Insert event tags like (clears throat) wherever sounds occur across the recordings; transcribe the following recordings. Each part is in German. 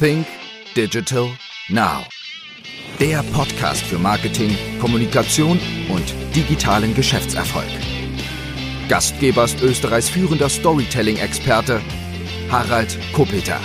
Think Digital Now. Der Podcast für Marketing, Kommunikation und digitalen Geschäftserfolg. Gastgeber ist Österreichs führender Storytelling-Experte Harald Kopeter.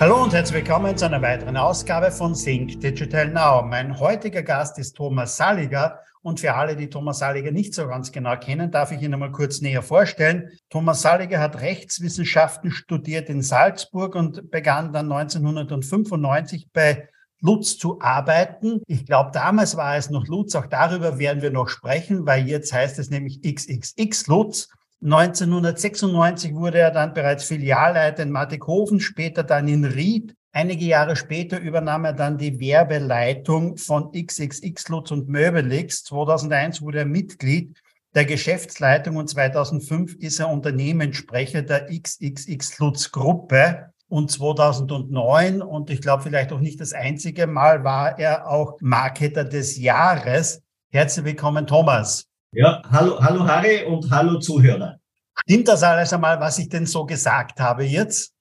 Hallo und herzlich willkommen zu einer weiteren Ausgabe von Think Digital Now. Mein heutiger Gast ist Thomas Saliger und für alle, die Thomas Saliger nicht so ganz genau kennen, darf ich ihn einmal kurz näher vorstellen. Thomas Saliger hat Rechtswissenschaften studiert in Salzburg und begann dann 1995 bei Lutz zu arbeiten. Ich glaube, damals war es noch Lutz. Auch darüber werden wir noch sprechen, weil jetzt heißt es nämlich XXX Lutz. 1996 wurde er dann bereits Filialleiter in Mattighofen, später dann in Ried. Einige Jahre später übernahm er dann die Werbeleitung von XXX Lutz und Möbelix. 2001 wurde er Mitglied der Geschäftsleitung und 2005 ist er Unternehmenssprecher der XXX Lutz Gruppe. Und 2009, und ich glaube vielleicht auch nicht das einzige Mal, war er auch Marketer des Jahres. Herzlich willkommen, Thomas. Ja, hallo, hallo Harry und hallo Zuhörer. Stimmt das alles einmal, was ich denn so gesagt habe jetzt?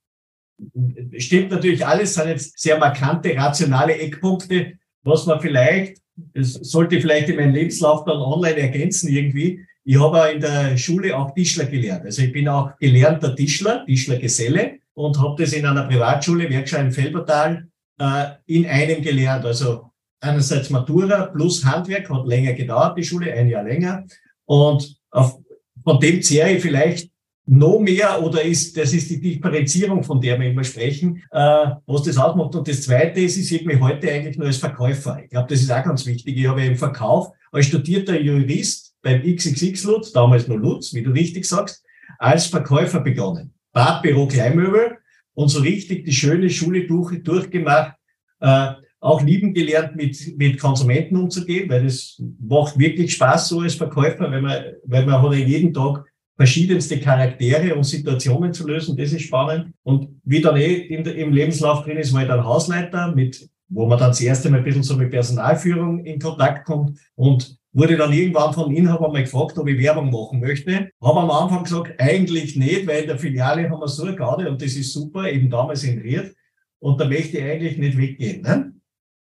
Stimmt natürlich alles, sind jetzt sehr markante, rationale Eckpunkte, was man vielleicht, das sollte vielleicht in meinem Lebenslauf dann online ergänzen irgendwie. Ich habe auch in der Schule auch Tischler gelernt. Also ich bin auch gelernter Tischler, Tischlergeselle und habe das in einer Privatschule, Werkschein Felbertal, äh, in einem gelernt. Also einerseits Matura plus Handwerk, hat länger gedauert, die Schule, ein Jahr länger. Und auf, von dem zehre ich vielleicht noch mehr oder ist, das ist die Differenzierung, von der wir immer sprechen, äh, was das ausmacht. Und das Zweite ist, ich sehe mich heute eigentlich nur als Verkäufer. Ich glaube, das ist auch ganz wichtig. Ich habe im Verkauf als studierter Jurist beim XXX Lutz, damals nur Lutz, wie du richtig sagst, als Verkäufer begonnen. Badbüro Kleinmöbel und so richtig die schöne Schule durch, durchgemacht, äh, auch lieben gelernt, mit, mit Konsumenten umzugehen, weil das macht wirklich Spaß so als Verkäufer, weil man, weil man hat ja jeden Tag verschiedenste Charaktere und Situationen zu lösen. Das ist spannend. Und wie dann eh im Lebenslauf drin ist, war ich dann Hausleiter mit, wo man dann das erste Mal ein bisschen so mit Personalführung in Kontakt kommt und wurde dann irgendwann von Inhaber mal gefragt, ob ich Werbung machen möchte. Habe am Anfang gesagt, eigentlich nicht, weil in der Filiale haben wir so eine Garde und das ist super, eben damals in Ried. Und da möchte ich eigentlich nicht weggehen. Ne?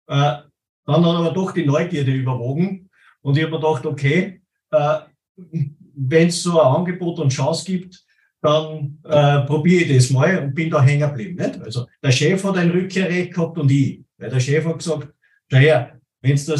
Äh, dann hat aber doch die Neugierde überwogen und ich habe mir gedacht, okay, äh, wenn es so ein Angebot und Chance gibt, dann äh, probiere ich das mal und bin da hängen geblieben. Nicht? Also der Chef hat ein Rückkehrrecht gehabt und ich. Weil der Chef hat gesagt, schau her, wenn du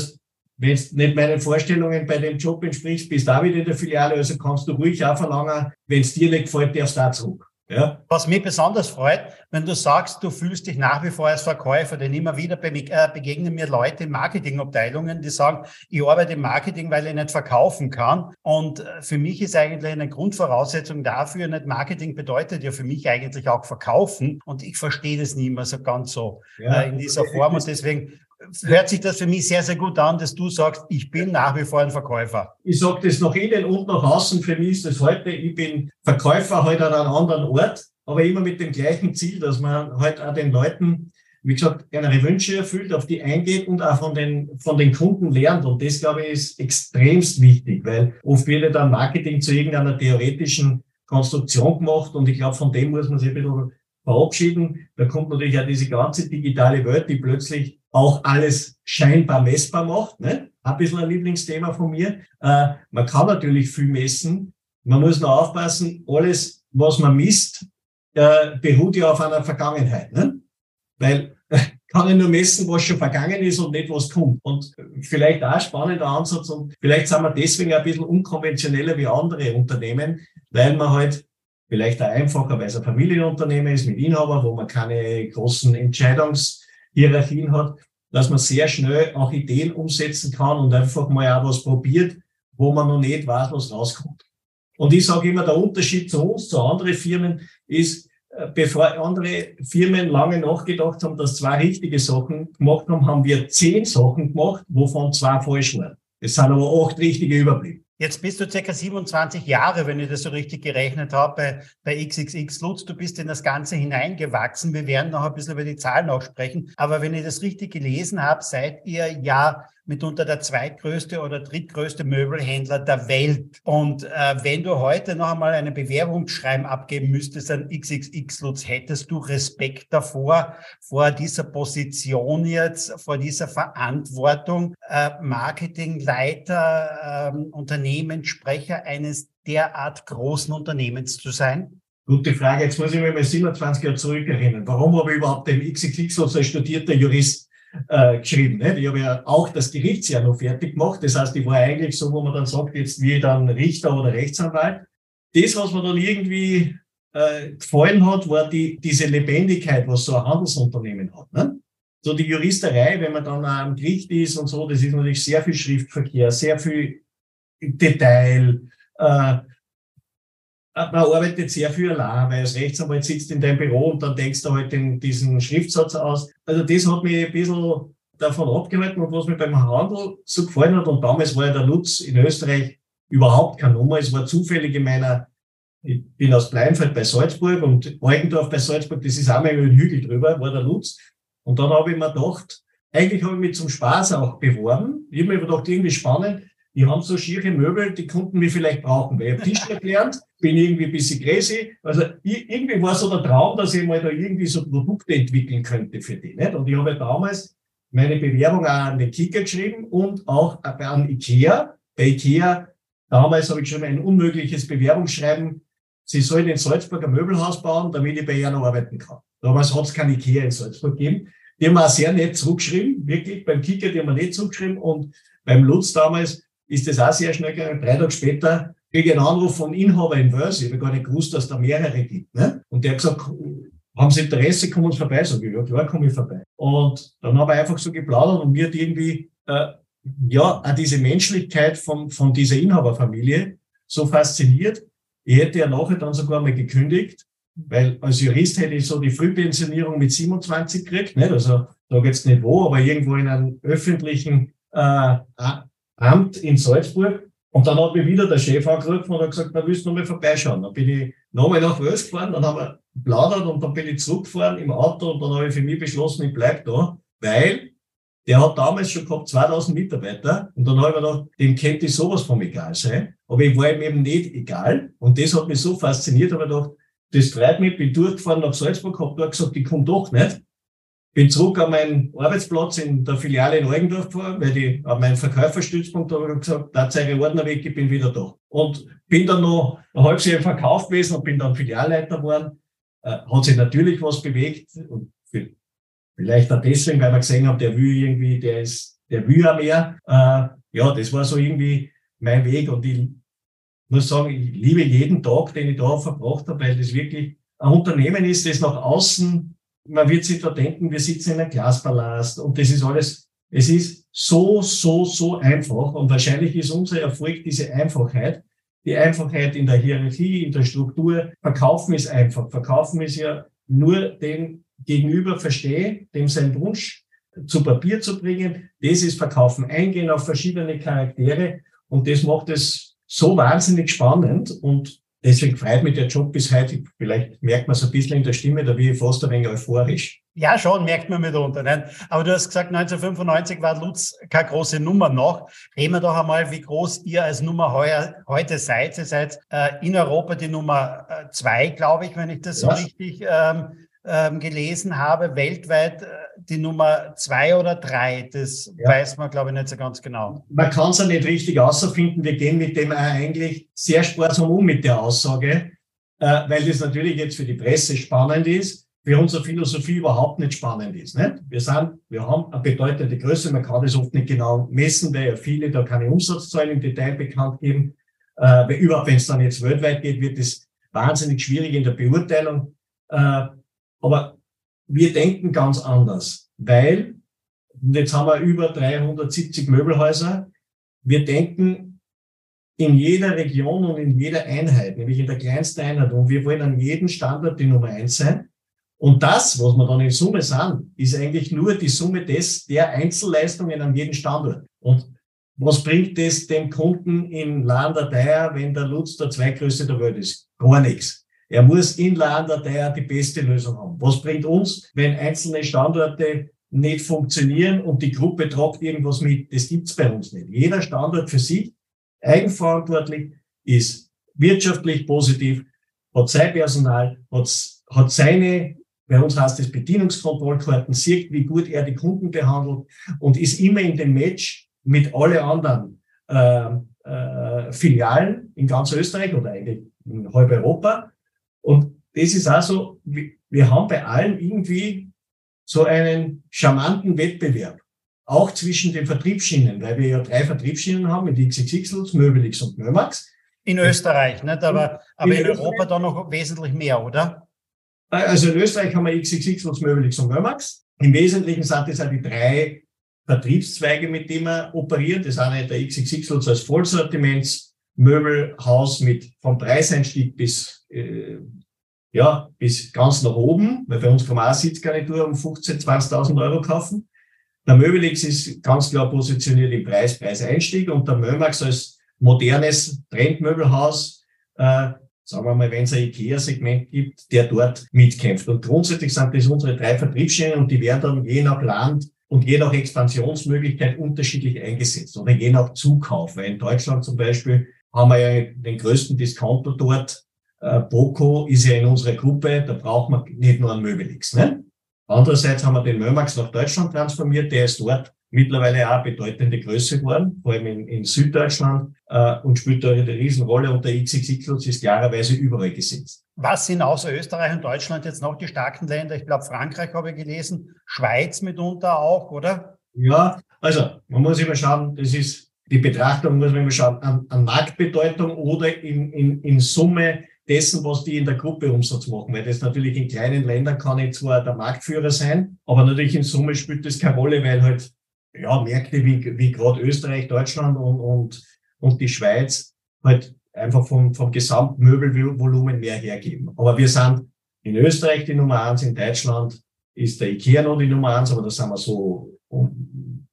nicht meinen Vorstellungen bei dem Job entsprichst, bist du auch wieder in der Filiale, also kannst du ruhig auch verlangen, wenn es dir nicht gefällt, darfst du auch zurück. Ja. Was mich besonders freut, wenn du sagst, du fühlst dich nach wie vor als Verkäufer, denn immer wieder äh, begegnen mir Leute in Marketingabteilungen, die sagen, ich arbeite im Marketing, weil ich nicht verkaufen kann. Und äh, für mich ist eigentlich eine Grundvoraussetzung dafür, nicht Marketing bedeutet ja für mich eigentlich auch verkaufen. Und ich verstehe das nie mehr so ganz so ja. Äh, in dieser Form. Und deswegen hört sich das für mich sehr, sehr gut an, dass du sagst, ich bin nach wie vor ein Verkäufer. Ich sage das nach innen und nach außen. Für mich ist das heute, ich bin Verkäufer halt an einem anderen Ort, aber immer mit dem gleichen Ziel, dass man halt auch den Leuten, wie gesagt, ihre Wünsche erfüllt, auf die eingeht und auch von den, von den Kunden lernt. Und das, glaube ich, ist extremst wichtig, weil oft wird ja dann Marketing zu irgendeiner theoretischen Konstruktion gemacht und ich glaube, von dem muss man sich ein bisschen verabschieden. Da kommt natürlich auch diese ganze digitale Welt, die plötzlich auch alles scheinbar messbar macht. Ne? Ein bisschen ein Lieblingsthema von mir. Äh, man kann natürlich viel messen. Man muss nur aufpassen, alles, was man misst, äh, beruht ja auf einer Vergangenheit. Ne? Weil (laughs) kann ich nur messen, was schon vergangen ist und nicht, was kommt. Und vielleicht auch ein spannender Ansatz und vielleicht sind wir deswegen ein bisschen unkonventioneller wie andere Unternehmen, weil man halt vielleicht auch einfacher, weil es ein Familienunternehmen ist mit Inhaber, wo man keine großen Entscheidungs Hierarchien hat, dass man sehr schnell auch Ideen umsetzen kann und einfach mal auch was probiert, wo man noch nicht weiß, was rauskommt. Und ich sage immer, der Unterschied zu uns, zu anderen Firmen, ist, äh, bevor andere Firmen lange nachgedacht haben, dass zwei richtige Sachen gemacht haben, haben wir zehn Sachen gemacht, wovon zwei falsch waren. Es sind aber acht richtige überblieben. Jetzt bist du circa 27 Jahre, wenn ich das so richtig gerechnet habe, bei, bei XXX Lutz. Du bist in das Ganze hineingewachsen. Wir werden noch ein bisschen über die Zahlen auch sprechen. Aber wenn ich das richtig gelesen habe, seid ihr ja mitunter der zweitgrößte oder drittgrößte Möbelhändler der Welt. Und äh, wenn du heute noch einmal eine Bewerbungsschreiben abgeben müsstest an XXX Lutz, hättest du Respekt davor, vor dieser Position jetzt, vor dieser Verantwortung, äh, Marketingleiter, äh, Unternehmenssprecher eines derart großen Unternehmens zu sein? Gute Frage. Jetzt muss ich mich mal 27 Jahre zurückerinnern. Warum habe ich überhaupt den XXX als studierter Jurist äh, geschrieben. Nicht? Ich habe ja auch das Gerichtsjahr noch fertig gemacht. Das heißt, ich war eigentlich so, wo man dann sagt, jetzt wie dann Richter oder Rechtsanwalt. Das, was mir dann irgendwie äh, gefallen hat, war die, diese Lebendigkeit, was so ein Handelsunternehmen hat. Ne? So die Juristerei, wenn man dann am Gericht ist und so, das ist natürlich sehr viel Schriftverkehr, sehr viel Detail. Äh, man arbeitet sehr viel allein, weil als Rechtsanwalt sitzt in deinem Büro und dann denkst du halt in diesen Schriftsatz aus. Also das hat mich ein bisschen davon abgehalten und was mir beim Handel so gefallen hat, und damals war ja der Lutz in Österreich überhaupt keine Nummer. Es war zufällig in meiner, ich bin aus Bleinfeld bei Salzburg und Eugendorf bei Salzburg, das ist einmal über den Hügel drüber, war der Lutz. Und dann habe ich mir gedacht, eigentlich habe ich mich zum Spaß auch beworben. Ich habe mir gedacht, irgendwie spannend die haben so schiere Möbel, die konnten wir vielleicht brauchen. Weil ich habe (laughs) Tischler gelernt, bin irgendwie ein bisschen crazy. Also irgendwie war so der Traum, dass ich mal da irgendwie so Produkte entwickeln könnte für die. Nicht? Und ich habe damals meine Bewerbung auch an den Kicker geschrieben und auch an Ikea. Bei Ikea, damals habe ich schon ein unmögliches Bewerbungsschreiben. Sie sollen in Salzburg ein Möbelhaus bauen, damit ich bei ihnen arbeiten kann. Damals hat es kein Ikea in Salzburg gegeben. Die haben auch sehr nett zurückgeschrieben, wirklich. Beim Kicker, die haben wir nicht zurückgeschrieben. Und beim Lutz damals, ist das auch sehr schnell gegangen. Drei Tage später kriege ich einen Anruf von Inhaber in Wales. Ich habe gar nicht gewusst, dass da mehrere gibt. Ne? Und der hat gesagt, haben Sie Interesse, kommen Sie vorbei? Sag ich, ja klar, komme ich vorbei. Und dann habe ich einfach so geplaudert und mir hat irgendwie, äh, ja, auch diese Menschlichkeit von, von dieser Inhaberfamilie so fasziniert. Ich hätte ja nachher dann sogar mal gekündigt, weil als Jurist hätte ich so die Frühpensionierung mit 27 gekriegt, nicht? Also, da jetzt nicht wo, aber irgendwo in einem öffentlichen äh, Amt in Salzburg. Und dann hat mich wieder der Chef angerufen und hat gesagt, na, willst du noch mal vorbeischauen? Dann bin ich nochmal nach Wels gefahren, dann haben wir plaudert und dann bin ich zurückgefahren im Auto und dann habe ich für mich beschlossen, ich bleib da, weil der hat damals schon gehabt 2000 Mitarbeiter und dann habe ich mir gedacht, dem könnte sowas vom egal sein, aber ich war ihm eben nicht egal und das hat mich so fasziniert, habe ich gedacht, das freut mich, bin durchgefahren nach Salzburg, habe dort gesagt, ich komme doch nicht bin zurück an meinen Arbeitsplatz in der Filiale in Eugendorf gefahren, weil ich an meinen Verkäuferstützpunkt habe gesagt, da zeige Ordner weg, ich bin wieder da. Und bin dann noch ein halbes Jahr im Verkauf gewesen und bin dann Filialleiter geworden. Äh, hat sich natürlich was bewegt und vielleicht auch deswegen, weil wir gesehen haben, der will irgendwie, der ist, der will ja mehr. Äh, ja, das war so irgendwie mein Weg und ich muss sagen, ich liebe jeden Tag, den ich da verbracht habe, weil das wirklich ein Unternehmen ist, das nach außen man wird sich da denken, wir sitzen in einem Glaspalast und das ist alles, es ist so, so, so einfach und wahrscheinlich ist unser Erfolg diese Einfachheit. Die Einfachheit in der Hierarchie, in der Struktur. Verkaufen ist einfach. Verkaufen ist ja nur den Gegenüber verstehe, dem sein Wunsch zu Papier zu bringen. Das ist Verkaufen. Eingehen auf verschiedene Charaktere und das macht es so wahnsinnig spannend und Deswegen freut mich der Job bis heute. Vielleicht merkt man es ein bisschen in der Stimme, da bin ich fast ein wenig euphorisch. Ja, schon, merkt man mitunter. Nicht? Aber du hast gesagt, 1995 war Lutz keine große Nummer noch. Reden wir doch einmal, wie groß ihr als Nummer heuer, heute seid. Ihr seid äh, in Europa die Nummer äh, zwei, glaube ich, wenn ich das ja. so richtig ähm, ähm, gelesen habe. Weltweit äh, die Nummer zwei oder drei, das ja. weiß man, glaube ich, nicht so ganz genau. Man kann es ja nicht richtig außerfinden. Wir gehen mit dem eigentlich sehr sparsam um mit der Aussage, äh, weil das natürlich jetzt für die Presse spannend ist, für unsere Philosophie überhaupt nicht spannend ist. Nicht? Wir sind, wir haben eine bedeutende Größe, man kann das oft nicht genau messen, weil ja viele da keine Umsatzzahlen im Detail bekannt geben. Äh, überhaupt, wenn es dann jetzt weltweit geht, wird es wahnsinnig schwierig in der Beurteilung. Äh, aber wir denken ganz anders, weil, und jetzt haben wir über 370 Möbelhäuser, wir denken in jeder Region und in jeder Einheit, nämlich in der kleinsten Einheit, und wir wollen an jedem Standort die Nummer eins sein. Und das, was wir dann in Summe sind, ist eigentlich nur die Summe des, der Einzelleistungen an jedem Standort. Und was bringt es dem Kunden in Landerteier, wenn der Lutz der zweitgrößte der Welt ist? Gar nichts. Er muss in der die beste Lösung haben. Was bringt uns, wenn einzelne Standorte nicht funktionieren und die Gruppe tragt irgendwas mit. Das gibt's bei uns nicht. Jeder Standort für sich, eigenverantwortlich, ist wirtschaftlich positiv, hat sein Personal, hat, hat seine, bei uns heißt es Bedienungskontrollkarten, sieht, wie gut er die Kunden behandelt und ist immer in dem Match mit alle anderen äh, äh, Filialen in ganz Österreich oder eigentlich in halb Europa. Und das ist also, wir haben bei allen irgendwie so einen charmanten Wettbewerb. Auch zwischen den Vertriebsschienen, weil wir ja drei Vertriebsschienen haben mit XXX, Möbelix und Mömax. In Österreich, nicht? Aber, aber in, in Europa da noch wesentlich mehr, oder? Also in Österreich haben wir XXX, Möbelix und Mömax. Im Wesentlichen sind das auch die drei Vertriebszweige, mit denen wir operieren. Das eine der XXX als Vollsortiments-Möbelhaus mit vom Preiseinstieg bis äh, ja, bis ganz nach oben, weil bei uns kann man auch Sitzgarnitur um 15.000, 20.000 Euro kaufen. Der Möbelix ist ganz klar positioniert im Preis, Preiseinstieg und der Mömax als modernes Trendmöbelhaus, äh, sagen wir mal, wenn es ein IKEA-Segment gibt, der dort mitkämpft. Und grundsätzlich sind das unsere drei Vertriebsstellen und die werden dann je nach Land und je nach Expansionsmöglichkeit unterschiedlich eingesetzt oder je nach Zukauf. Weil in Deutschland zum Beispiel haben wir ja den größten Discounter dort äh, Boko ist ja in unserer Gruppe, da braucht man nicht nur einen Möbelix. Ne? Andererseits haben wir den Mömax nach Deutschland transformiert, der ist dort mittlerweile auch bedeutende Größe geworden, vor allem in, in Süddeutschland äh, und spielt da eine Riesenrolle und der XXX ist klarerweise überall gesetzt. Was sind außer Österreich und Deutschland jetzt noch die starken Länder? Ich glaube, Frankreich habe ich gelesen, Schweiz mitunter auch, oder? Ja, also man muss immer schauen, das ist die Betrachtung, muss man immer schauen, an, an Marktbedeutung oder in, in, in Summe dessen, was die in der Gruppe Umsatz machen. Weil das natürlich in kleinen Ländern kann ich zwar der Marktführer sein, aber natürlich in Summe spielt das keine Rolle, weil halt ja, Märkte wie, wie gerade Österreich, Deutschland und, und, und die Schweiz halt einfach vom, vom Gesamtmöbelvolumen mehr hergeben. Aber wir sind in Österreich die Nummer eins, in Deutschland ist der IKEA noch die Nummer eins, aber da sind wir so um,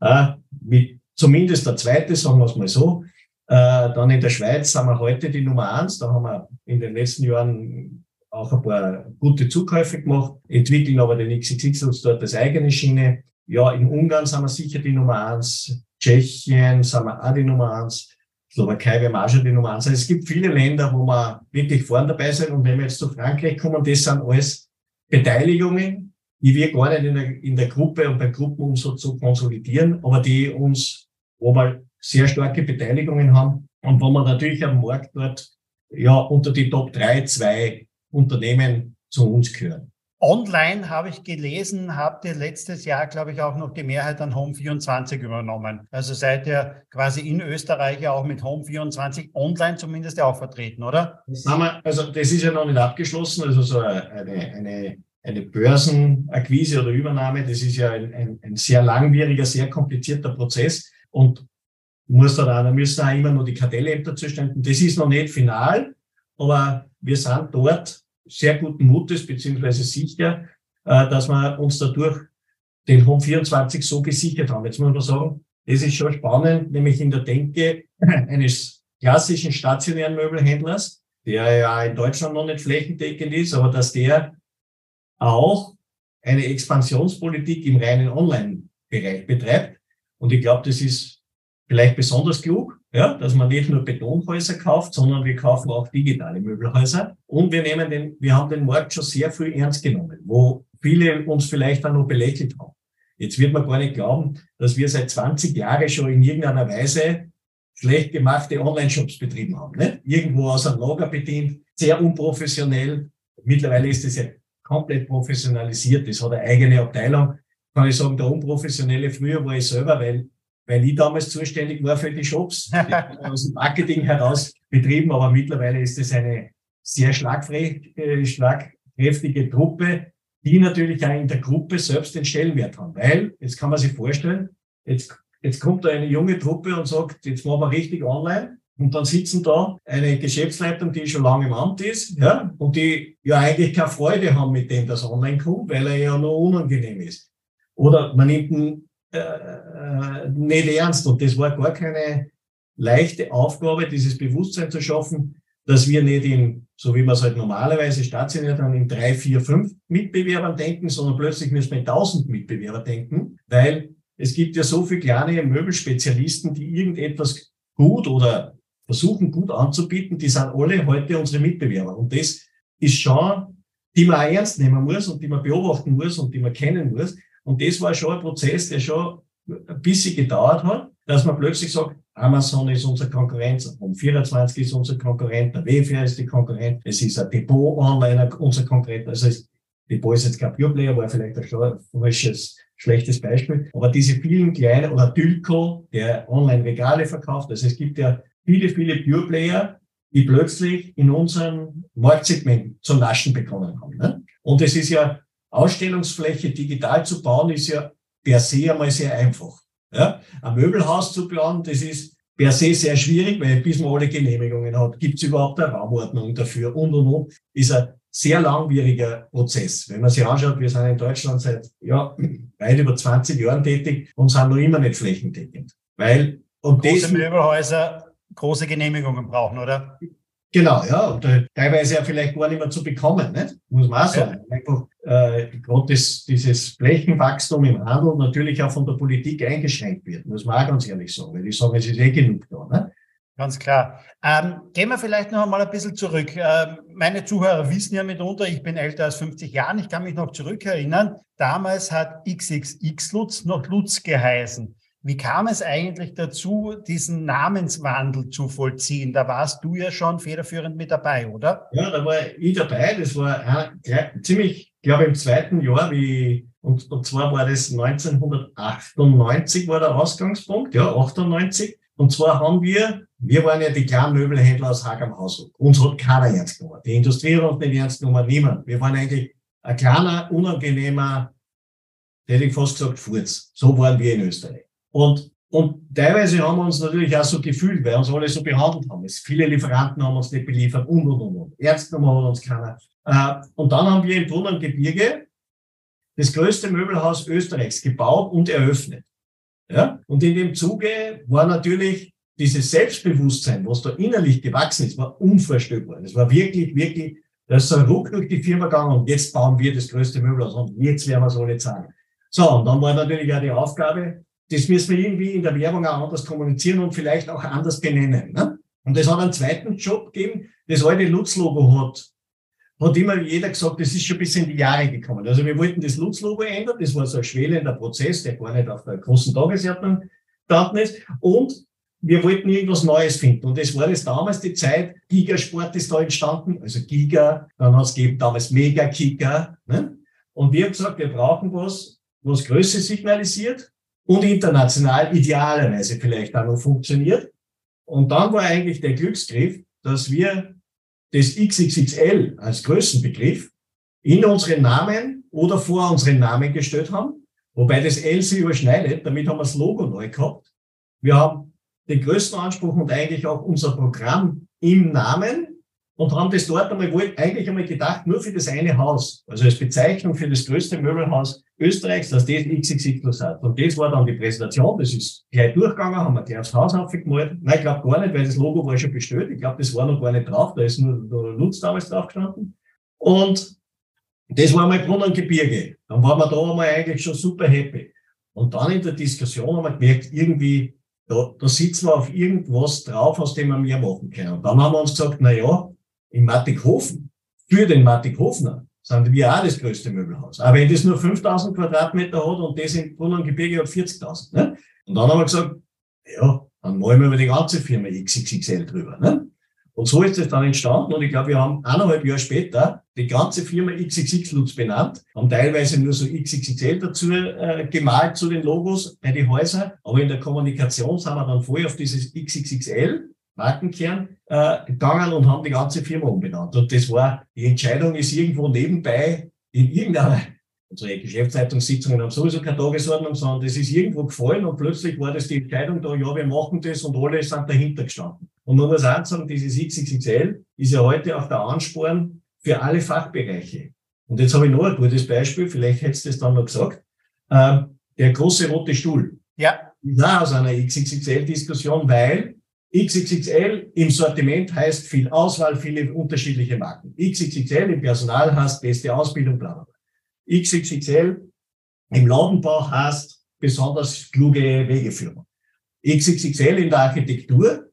äh, mit zumindest der zweite, sagen wir es mal so. Äh, dann in der Schweiz sind wir heute die Nummer eins. Da haben wir in den letzten Jahren auch ein paar gute Zukäufe gemacht, entwickeln aber den XXX uns dort als eigene Schiene. Ja, in Ungarn sind wir sicher die Nummer eins. Tschechien sind wir auch die Nummer eins. Slowakei wäre auch schon die Nummer eins. Also es gibt viele Länder, wo wir wirklich vorn dabei sind. Und wenn wir jetzt zu Frankreich kommen, das sind alles Beteiligungen, die wir gar nicht in der, in der Gruppe und beim Gruppenumsatz so konsolidieren, aber die uns, wo wir sehr starke Beteiligungen haben und wo man natürlich am Markt dort ja unter die Top 3, 2 Unternehmen zu uns gehören. Online habe ich gelesen, habt ihr letztes Jahr, glaube ich, auch noch die Mehrheit an Home24 übernommen. Also seid ihr quasi in Österreich ja auch mit Home24 online zumindest auch vertreten, oder? Das wir, also das ist ja noch nicht abgeschlossen. Also so eine, eine, eine Börsenakquise oder Übernahme, das ist ja ein, ein, ein sehr langwieriger, sehr komplizierter Prozess. Und muss da da müssen auch immer noch die Kartellämter zuständig. Das ist noch nicht final, aber wir sind dort sehr guten Mutes beziehungsweise sicher, äh, dass wir uns dadurch den Home 24 so gesichert haben. Jetzt muss man sagen, das ist schon spannend, nämlich in der Denke (laughs) eines klassischen stationären Möbelhändlers, der ja in Deutschland noch nicht flächendeckend ist, aber dass der auch eine Expansionspolitik im reinen Online-Bereich betreibt. Und ich glaube, das ist vielleicht besonders klug, ja, dass man nicht nur Betonhäuser kauft, sondern wir kaufen auch digitale Möbelhäuser. Und wir nehmen den, wir haben den Markt schon sehr früh ernst genommen, wo viele uns vielleicht auch noch belächelt haben. Jetzt wird man gar nicht glauben, dass wir seit 20 Jahren schon in irgendeiner Weise schlecht gemachte Online-Shops betrieben haben. Ne? Irgendwo aus einem Lager bedient, sehr unprofessionell. Mittlerweile ist es ja komplett professionalisiert. Das hat eine eigene Abteilung. Kann ich sagen, der Unprofessionelle früher war ich selber, weil weil ich damals zuständig war für die Shops, (laughs) die aus dem Marketing heraus betrieben, aber mittlerweile ist es eine sehr äh, schlagkräftige Truppe, die natürlich auch in der Gruppe selbst den Stellenwert haben. Weil, jetzt kann man sich vorstellen, jetzt, jetzt kommt da eine junge Truppe und sagt, jetzt machen wir richtig online. Und dann sitzen da eine Geschäftsleitung, die schon lange im Amt ist, ja, und die ja eigentlich keine Freude haben mit dem, das online kommt, weil er ja nur unangenehm ist. Oder man nimmt äh, äh, nicht ernst. Und das war gar keine leichte Aufgabe, dieses Bewusstsein zu schaffen, dass wir nicht in, so wie man es halt normalerweise stationiert haben, in drei, vier, fünf Mitbewerbern denken, sondern plötzlich müssen wir in tausend Mitbewerber denken, weil es gibt ja so viele kleine Möbelspezialisten, die irgendetwas gut oder versuchen gut anzubieten, die sind alle heute unsere Mitbewerber. Und das ist schon, die man auch ernst nehmen muss und die man beobachten muss und die man kennen muss. Und das war schon ein Prozess, der schon ein bisschen gedauert hat, dass man plötzlich sagt, Amazon ist unser Konkurrent, Home24 ist unser Konkurrent, der Wayfair ist die Konkurrent, es ist ein Depot Online unser Konkurrent. Also es, Depot ist jetzt kein Pure Player, war vielleicht ein falsches, schlechtes Beispiel. Aber diese vielen kleinen, oder Dülco, der Online-Regale verkauft, also es gibt ja viele, viele Pure Player, die plötzlich in unserem Marktsegment zu naschen bekommen haben. Ne? Und es ist ja, Ausstellungsfläche digital zu bauen, ist ja per se einmal sehr einfach. Ja? Ein Möbelhaus zu bauen, das ist per se sehr schwierig, weil bis man alle Genehmigungen hat, gibt es überhaupt eine Raumordnung dafür und und und. Ist ein sehr langwieriger Prozess. Wenn man sich anschaut, wir sind in Deutschland seit ja, weit über 20 Jahren tätig und sind noch immer nicht flächendeckend. Weil und Große Möbelhäuser große Genehmigungen brauchen, oder? Genau, ja, und äh, teilweise ja vielleicht gar nicht mehr zu bekommen, nicht? muss man auch sagen. Ja. Einfach äh, gerade dieses Flächenwachstum im Handel natürlich auch von der Politik eingeschränkt wird, muss man auch ganz ehrlich sagen, weil ich sage, es ist eh genug da. Ne? Ganz klar. Ähm, gehen wir vielleicht noch einmal ein bisschen zurück. Ähm, meine Zuhörer wissen ja mitunter, ich bin älter als 50 Jahre. Ich kann mich noch zurückerinnern. Damals hat XXX Lutz noch Lutz geheißen. Wie kam es eigentlich dazu, diesen Namenswandel zu vollziehen? Da warst du ja schon federführend mit dabei, oder? Ja, da war ich dabei. Das war ziemlich, glaube ich, im zweiten Jahr, wie, und, und zwar war das 1998 war der Ausgangspunkt, ja, 98. Und zwar haben wir, wir waren ja die kleinen Möbelhändler aus Haag am. Uns hat keiner ernst genommen. Die Industrie hat uns nicht ernst genommen, niemand. Wir waren eigentlich ein kleiner, unangenehmer, hätte ich fast gesagt, Furz. So waren wir in Österreich. Und, und teilweise haben wir uns natürlich auch so gefühlt, weil uns alle so behandelt haben. Es, viele Lieferanten haben uns nicht beliefert und, und, und, und. Ärztenummer hat uns keiner. Äh, und dann haben wir im Brunnengebirge das größte Möbelhaus Österreichs gebaut und eröffnet. Ja? Und in dem Zuge war natürlich dieses Selbstbewusstsein, was da innerlich gewachsen ist, war unvorstellbar. Das war wirklich, wirklich, da ist so ein Ruck durch die Firma gegangen und jetzt bauen wir das größte Möbelhaus und jetzt werden wir es alle zahlen. So, und dann war natürlich auch die Aufgabe, das müssen wir irgendwie in der Werbung auch anders kommunizieren und vielleicht auch anders benennen. Ne? Und das hat einen zweiten Job gegeben. Das alte Lutz-Logo hat, hat immer jeder gesagt, das ist schon bisschen in die Jahre gekommen. Also wir wollten das Lutz-Logo ändern. Das war so ein schwelender Prozess, der gar nicht auf der großen Tagesordnung gestanden ist. Und wir wollten irgendwas Neues finden. Und das war das damals die Zeit. Gigasport ist da entstanden. Also Giga, dann hat es gegeben damals Mega Kicker. Ne? Und wir haben gesagt, wir brauchen was, was Größe signalisiert und international idealerweise vielleicht auch noch funktioniert. Und dann war eigentlich der Glücksgriff, dass wir das XXXL als Größenbegriff in unseren Namen oder vor unseren Namen gestellt haben, wobei das L sich überschneidet. Damit haben wir das Logo neu gehabt. Wir haben den größten Anspruch und eigentlich auch unser Programm im Namen und haben das dort einmal, eigentlich einmal gedacht, nur für das eine Haus, also als Bezeichnung für das größte Möbelhaus Österreichs, dass das XXX hat. Und das war dann die Präsentation, das ist gleich durchgegangen, haben wir gleich aufs Haus aufgemalt. Nein, ich glaube gar nicht, weil das Logo war schon bestellt. Ich glaube, das war noch gar nicht drauf, da ist nur der Lutz damals drauf gestanden. Und das war mal Brunnengebirge. Dann waren wir da einmal eigentlich schon super happy. Und dann in der Diskussion haben wir gemerkt, irgendwie, da, da sitzen wir auf irgendwas drauf, aus dem wir mehr machen können. Und dann haben wir uns gesagt, na ja, in Mattighofen, für den Mattighofner, sind wir auch das größte Möbelhaus. Aber wenn das nur 5000 Quadratmeter hat und das in Brunnengebirge hat 40.000. Ne? Und dann haben wir gesagt, ja, dann malen wir über die ganze Firma XXXL drüber. Ne? Und so ist es dann entstanden. Und ich glaube, wir haben eineinhalb Jahre später die ganze Firma XXX Lutz benannt, haben teilweise nur so XXXL dazu äh, gemalt zu den Logos bei den Häusern. Aber in der Kommunikation sind wir dann voll auf dieses XXXL Markenkern äh, gegangen und haben die ganze Firma umbenannt. Und das war, die Entscheidung ist irgendwo nebenbei in irgendeiner, (laughs) unsere Geschäftsleitungssitzungen haben sowieso keine Tagesordnung, sondern das ist irgendwo gefallen und plötzlich war das die Entscheidung da, ja, wir machen das und alle sind dahinter gestanden. Und man muss auch sagen, dieses XXXL ist ja heute auch der Ansporn für alle Fachbereiche. Und jetzt habe ich noch ein gutes Beispiel, vielleicht hättest du es dann noch gesagt. Ähm, der große rote Stuhl. Ja. Ist auch aus einer XXXL-Diskussion, weil XXXL im Sortiment heißt viel Auswahl, viele unterschiedliche Marken. XXXL im Personal heißt beste Ausbildung, bla bla bla. XXXL im Ladenbau heißt besonders kluge Wegeführung. XXXL in der Architektur.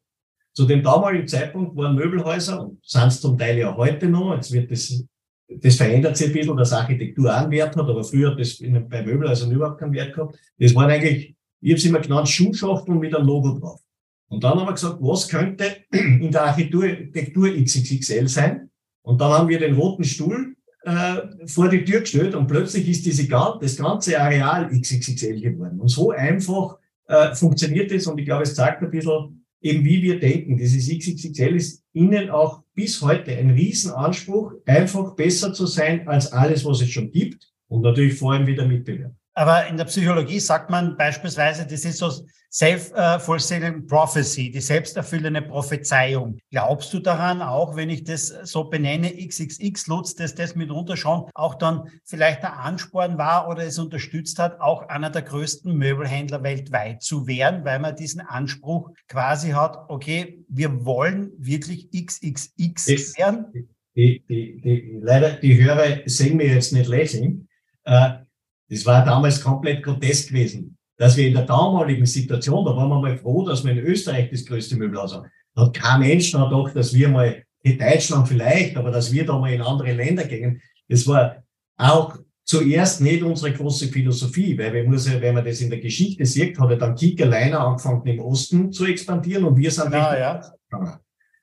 Zu dem damaligen Zeitpunkt waren Möbelhäuser und sind es zum Teil ja heute noch. Jetzt wird das, das verändert sich ein bisschen, dass Architektur einen Wert hat, aber früher hat das in, bei Möbelhäusern überhaupt keinen Wert gehabt. Das waren eigentlich, ich habe es immer genannt, Schuhschachteln mit einem Logo drauf. Und dann haben wir gesagt, was könnte (clears throat) in der Architektur XXXL sein? Und dann haben wir den roten Stuhl äh, vor die Tür gestellt und plötzlich ist diese, das ganze Areal XXXL geworden. Und so einfach äh, funktioniert es und ich glaube, es zeigt ein bisschen eben, wie wir denken. Dieses XXXL ist Ihnen auch bis heute ein Riesenanspruch, einfach besser zu sein als alles, was es schon gibt und natürlich vor allem wieder Mitbewerb. Aber in der Psychologie sagt man beispielsweise, das ist so Self-Fulfilling Prophecy, die selbsterfüllende Prophezeiung. Glaubst du daran, auch wenn ich das so benenne, XXX Lutz, dass das mitunter schon auch dann vielleicht der Ansporn war oder es unterstützt hat, auch einer der größten Möbelhändler weltweit zu werden, weil man diesen Anspruch quasi hat, okay, wir wollen wirklich XXX werden? Die, die, die, leider, die Hörer sehen mir jetzt nicht lächeln. Äh, das war damals komplett grotesk gewesen, dass wir in der damaligen Situation, da waren wir mal froh, dass wir in Österreich das größte Möbelhaus haben. Da hat kein Mensch noch gedacht, dass wir mal in Deutschland vielleicht, aber dass wir da mal in andere Länder gehen. Das war auch zuerst nicht unsere große Philosophie, weil wir muss ja, wenn man das in der Geschichte sieht, hat er dann Kicker Leiner angefangen im Osten zu expandieren und wir sind ja, ja.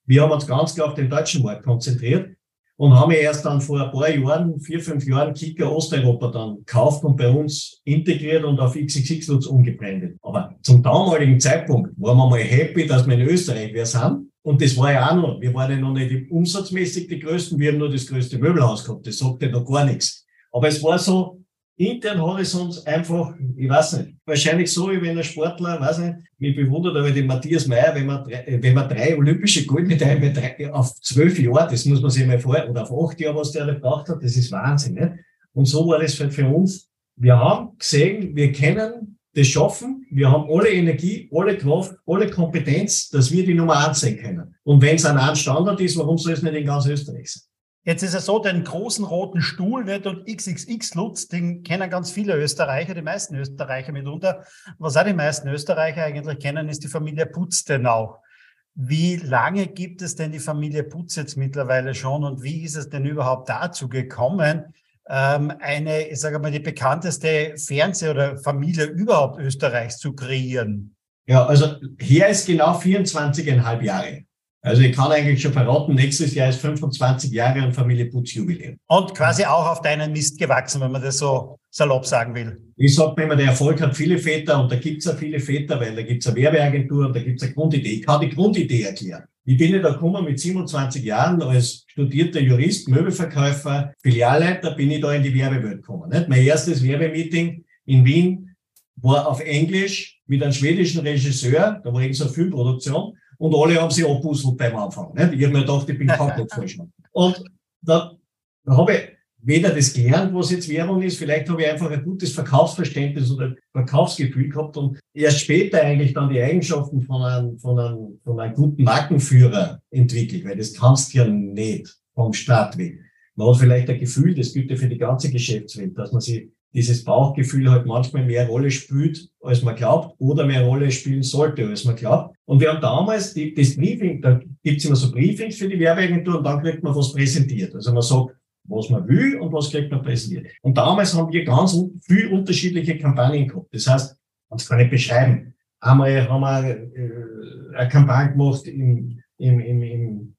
Wir haben uns ganz klar auf den deutschen Markt konzentriert und haben erst dann vor ein paar Jahren, vier, fünf Jahren Kicker Osteuropa dann gekauft und bei uns integriert und auf XXX Lutz umgebrandet. Aber zum damaligen Zeitpunkt waren wir mal happy, dass wir in Österreich wir sind. Und das war ja auch noch, wir waren ja noch nicht umsatzmäßig die Größten, wir haben nur das größte Möbelhaus gehabt, das sagte noch gar nichts. Aber es war so, hat es uns einfach, ich weiß nicht, wahrscheinlich so, wie wenn ein Sportler, weiß nicht, mich bewundert aber den Matthias Meyer, wenn man, wenn man drei olympische Goldmedaillen auf zwölf Jahre, das muss man sich mal vor, oder auf acht Jahre, was der gebraucht hat, das ist Wahnsinn. Nicht? Und so war das halt für uns. Wir haben gesehen, wir können das schaffen. Wir haben alle Energie, alle Kraft, alle Kompetenz, dass wir die Nummer eins sein können. Und wenn es ein Standard ist, warum soll es nicht in ganz Österreich sein? Jetzt ist es so, den großen roten Stuhl nicht, und XXX Lutz, den kennen ganz viele Österreicher, die meisten Österreicher mitunter. Was auch die meisten Österreicher eigentlich kennen, ist die Familie Putztenau. Wie lange gibt es denn die Familie Putz jetzt mittlerweile schon und wie ist es denn überhaupt dazu gekommen, ähm, eine, ich sage mal, die bekannteste Fernseh- oder Familie überhaupt Österreichs zu kreieren? Ja, also hier ist genau 24,5 Jahre. Also ich kann eigentlich schon verraten, nächstes Jahr ist 25 Jahre ein Familie Putz Jubiläum. Und quasi auch auf deinen Mist gewachsen, wenn man das so salopp sagen will. Ich sage immer, der Erfolg hat viele Väter und da gibt es auch viele Väter, weil da gibt es eine Werbeagentur und da gibt es eine Grundidee. Ich kann die Grundidee erklären. Ich bin ja da gekommen mit 27 Jahren als studierter Jurist, Möbelverkäufer, Filialleiter, bin ich da in die Werbewelt gekommen. Nicht? Mein erstes Werbemeeting in Wien war auf Englisch mit einem schwedischen Regisseur, da war irgend so eine Filmproduktion und alle haben sich abpuzzelt beim Anfang. Nicht? Ich habe mir gedacht, ich bin (laughs) komplett falsch. Und da, da habe ich weder das gelernt, was jetzt Werbung ist, vielleicht habe ich einfach ein gutes Verkaufsverständnis oder Verkaufsgefühl gehabt und erst später eigentlich dann die Eigenschaften von einem, von einem, von einem guten Markenführer entwickelt, weil das kannst du ja nicht vom Start weg. Man hat vielleicht ein Gefühl, das gilt ja für die ganze Geschäftswelt, dass man sich dieses Bauchgefühl halt manchmal mehr Rolle spielt, als man glaubt, oder mehr Rolle spielen sollte, als man glaubt. Und wir haben damals die, das Briefing, da gibt's immer so Briefings für die Werbeagentur und dann kriegt man was präsentiert. Also man sagt, was man will und was kriegt man präsentiert. Und damals haben wir ganz viel unterschiedliche Kampagnen gehabt. Das heißt, man kann nicht beschreiben. Einmal haben wir äh, eine Kampagne gemacht im, im, im, im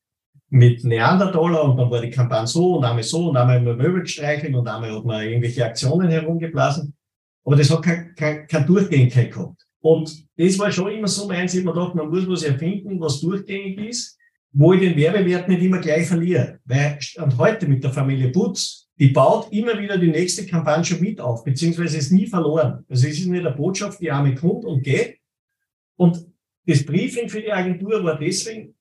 mit Neandertaler und dann war die Kampagne so und einmal so und einmal immer Möbel gestreichelt und einmal hat man irgendwelche Aktionen herumgeblasen. Aber das hat keine, keine, keine Durchgängigkeit gehabt. Und das war schon immer so meins, ich mir gedacht, man muss was erfinden, was durchgängig ist, wo ich den Werbewert nicht immer gleich verliere. Weil und heute mit der Familie Putz, die baut immer wieder die nächste Kampagne schon mit auf, beziehungsweise ist nie verloren. Also es ist nicht eine Botschaft, die arme kommt und geht. Und das Briefing für die Agentur war deswegen,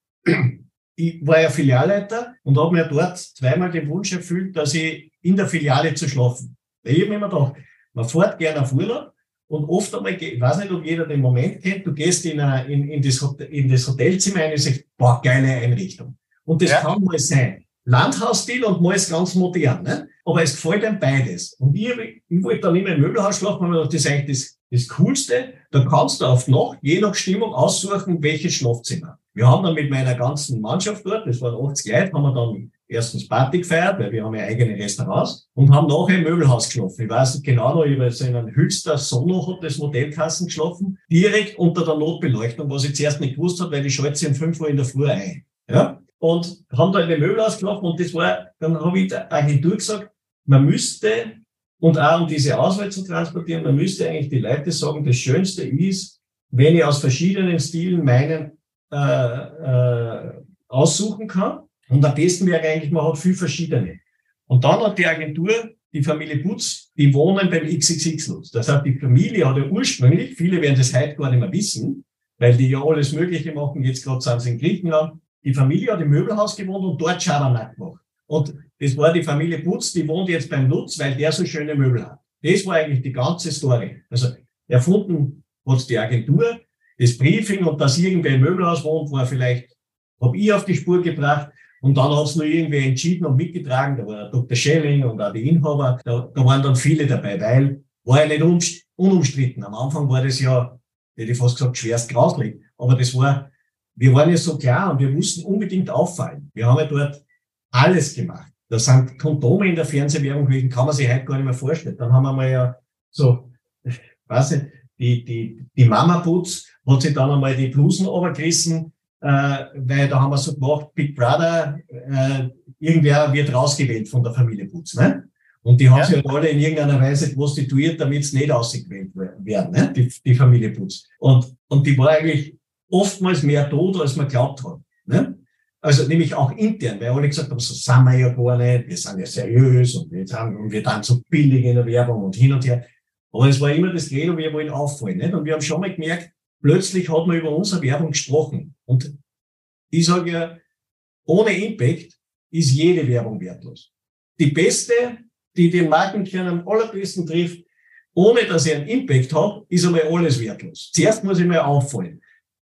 ich war ja Filialleiter und habe mir dort zweimal den Wunsch erfüllt, dass ich in der Filiale zu schlafen. Weil ich habe mir immer gedacht, man fährt gerne auf Urlaub und oft einmal, ich weiß nicht, ob jeder den Moment kennt, du gehst in, a, in, in, das, in das Hotelzimmer ein und sagst, boah, geile Einrichtung. Und das ja. kann mal sein. Landhausstil und mal ist ganz modern, ne? aber es gefällt einem beides. Und ich, ich wollte dann immer im Möbelhaus schlafen, weil das ist eigentlich das, das Coolste. Da kannst du auf Nacht, je nach Stimmung, aussuchen, welches Schlafzimmer. Wir haben dann mit meiner ganzen Mannschaft dort, das waren 80 Leute, haben wir dann erstens Party gefeiert, weil wir haben ja eigene Restaurants und haben nachher im Möbelhaus geschlafen. Ich weiß nicht genau noch, ich habe in einem Hülster Sono hat das Modellkassen geschlafen, direkt unter der Notbeleuchtung, was ich zuerst nicht gewusst habe, weil ich schalte sie um 5 Uhr in der Früh ein. Ja? Und haben da in den Möbelhaus und das war, dann habe ich der Agentur gesagt, man müsste, und auch um diese Auswahl zu transportieren, man müsste eigentlich die Leute sagen, das Schönste ist, wenn ich aus verschiedenen Stilen meinen äh, äh, aussuchen kann und am besten wäre eigentlich, man hat viel verschiedene. Und dann hat die Agentur, die Familie Putz, die wohnen beim XXX-Lutz. Das heißt, die Familie hat ja ursprünglich, viele werden das heute gar nicht mehr wissen, weil die ja alles Mögliche machen, jetzt gerade sind sie in Griechenland. Die Familie hat im Möbelhaus gewohnt und dort Schabernack gemacht. Und das war die Familie Putz, die wohnt jetzt beim Lutz, weil der so schöne Möbel hat. Das war eigentlich die ganze Story. Also erfunden hat die Agentur, das Briefing und dass irgendwer im Möbelhaus wohnt, war vielleicht, habe ich auf die Spur gebracht. Und dann hat es nur irgendwie entschieden und mitgetragen. Da war Dr. Schelling und auch die Inhaber. Da, da waren dann viele dabei, weil war ja nicht unumstritten. Am Anfang war das ja, hätte ich fast gesagt, schwerst grauslich. Aber das war, wir waren ja so klar und wir mussten unbedingt auffallen. Wir haben ja dort alles gemacht. Da sind Kondome in der Fernsehwerbung gewesen, kann man sich heute gar nicht mehr vorstellen. Dann haben wir mal ja so, weiß nicht, die, die, die Mama Putz hat sich dann einmal die Blusen runtergerissen, äh, weil da haben wir so gemacht, Big Brother, äh, irgendwer wird rausgewählt von der Familie Putz. Ne? Und die haben ja. sich halt alle in irgendeiner Weise prostituiert, damit sie nicht ausgewählt werden, ne? die, die Familie Putz. Und, und die war eigentlich oftmals mehr tot, als man glaubt hat. Ne? Also nämlich auch intern, weil alle gesagt haben, so sind wir ja gar nicht, wir sind ja seriös und wir, sind, und wir dann so billig in der Werbung und hin und her. Aber es war immer das Credo, wir wollen auffallen. Nicht? Und wir haben schon mal gemerkt, plötzlich hat man über unsere Werbung gesprochen. Und ich sage ja, ohne Impact ist jede Werbung wertlos. Die beste, die den Markenkern am allerbesten trifft, ohne dass ich einen Impact habe, ist einmal alles wertlos. Zuerst muss ich mal auffallen.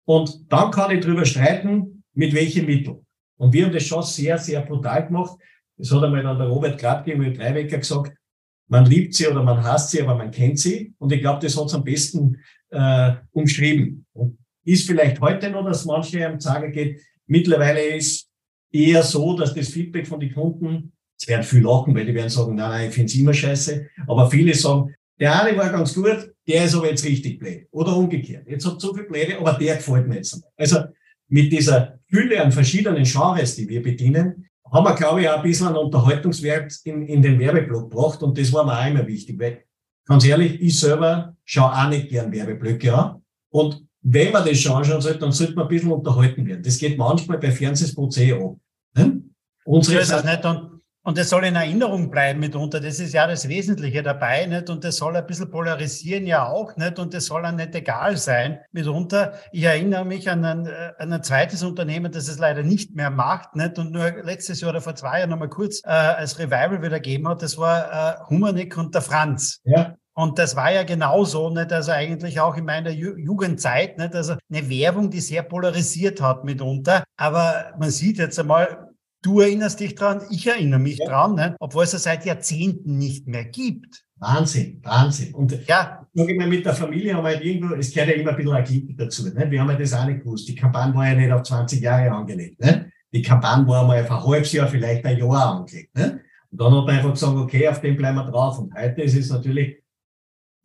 Und dann kann ich darüber streiten, mit welchen Mitteln. Und wir haben das schon sehr, sehr brutal gemacht. Das hat einmal dann der Robert Gradke mit Dreiwecker gesagt, man liebt sie oder man hasst sie, aber man kennt sie. Und ich glaube, das hat es am besten äh, umschrieben. Und ist vielleicht heute noch, dass manche am Sagen geht, mittlerweile ist eher so, dass das Feedback von den Kunden, es werden viel lachen, weil die werden sagen, nein, nein, ich finde es immer scheiße. Aber viele sagen, der eine war ganz gut, der ist aber jetzt richtig blöd. Oder umgekehrt. Jetzt hat so viel Blöde, aber der gefällt mir jetzt. Also mit dieser Fülle an verschiedenen Genres, die wir bedienen, haben wir, glaube ich, auch ein bisschen einen Unterhaltungswert in, in den Werbeblock gebracht. Und das war mir auch immer wichtig, weil ganz ehrlich, ich selber schaue auch nicht gern Werbeblöcke an. Und wenn man das schon anschauen sollte, dann sollte man ein bisschen unterhalten werden. Das geht manchmal bei Fernsehspots eh ab. Hm? Unsere das nicht, und und es soll in Erinnerung bleiben mitunter. Das ist ja das Wesentliche dabei, nicht? Und das soll ein bisschen polarisieren ja auch, nicht? Und das soll dann nicht egal sein mitunter. Ich erinnere mich an ein, äh, an ein zweites Unternehmen, das es leider nicht mehr macht, nicht? Und nur letztes Jahr oder vor zwei Jahren nochmal kurz äh, als Revival wieder gegeben hat. Das war äh, Humanik und der Franz. Ja. Und das war ja genauso, nicht? Also eigentlich auch in meiner Ju Jugendzeit, nicht? Also eine Werbung, die sehr polarisiert hat mitunter. Aber man sieht jetzt einmal, Du erinnerst dich dran, ich erinnere mich ja. dran, ne? obwohl es es seit Jahrzehnten nicht mehr gibt. Wahnsinn, Wahnsinn. Und ja, sage ich mal, mit der Familie haben wir halt irgendwo, es gehört ja immer ein bisschen ein Klick dazu. Ne? Wir haben ja das auch nicht gewusst. Die Kampagne war ja nicht auf 20 Jahre angelegt. Ne? Die Kampagne war mal auf ein halbes Jahr, vielleicht ein Jahr angelegt. Ne? Und dann hat man einfach gesagt, okay, auf dem bleiben wir drauf. Und heute ist es natürlich,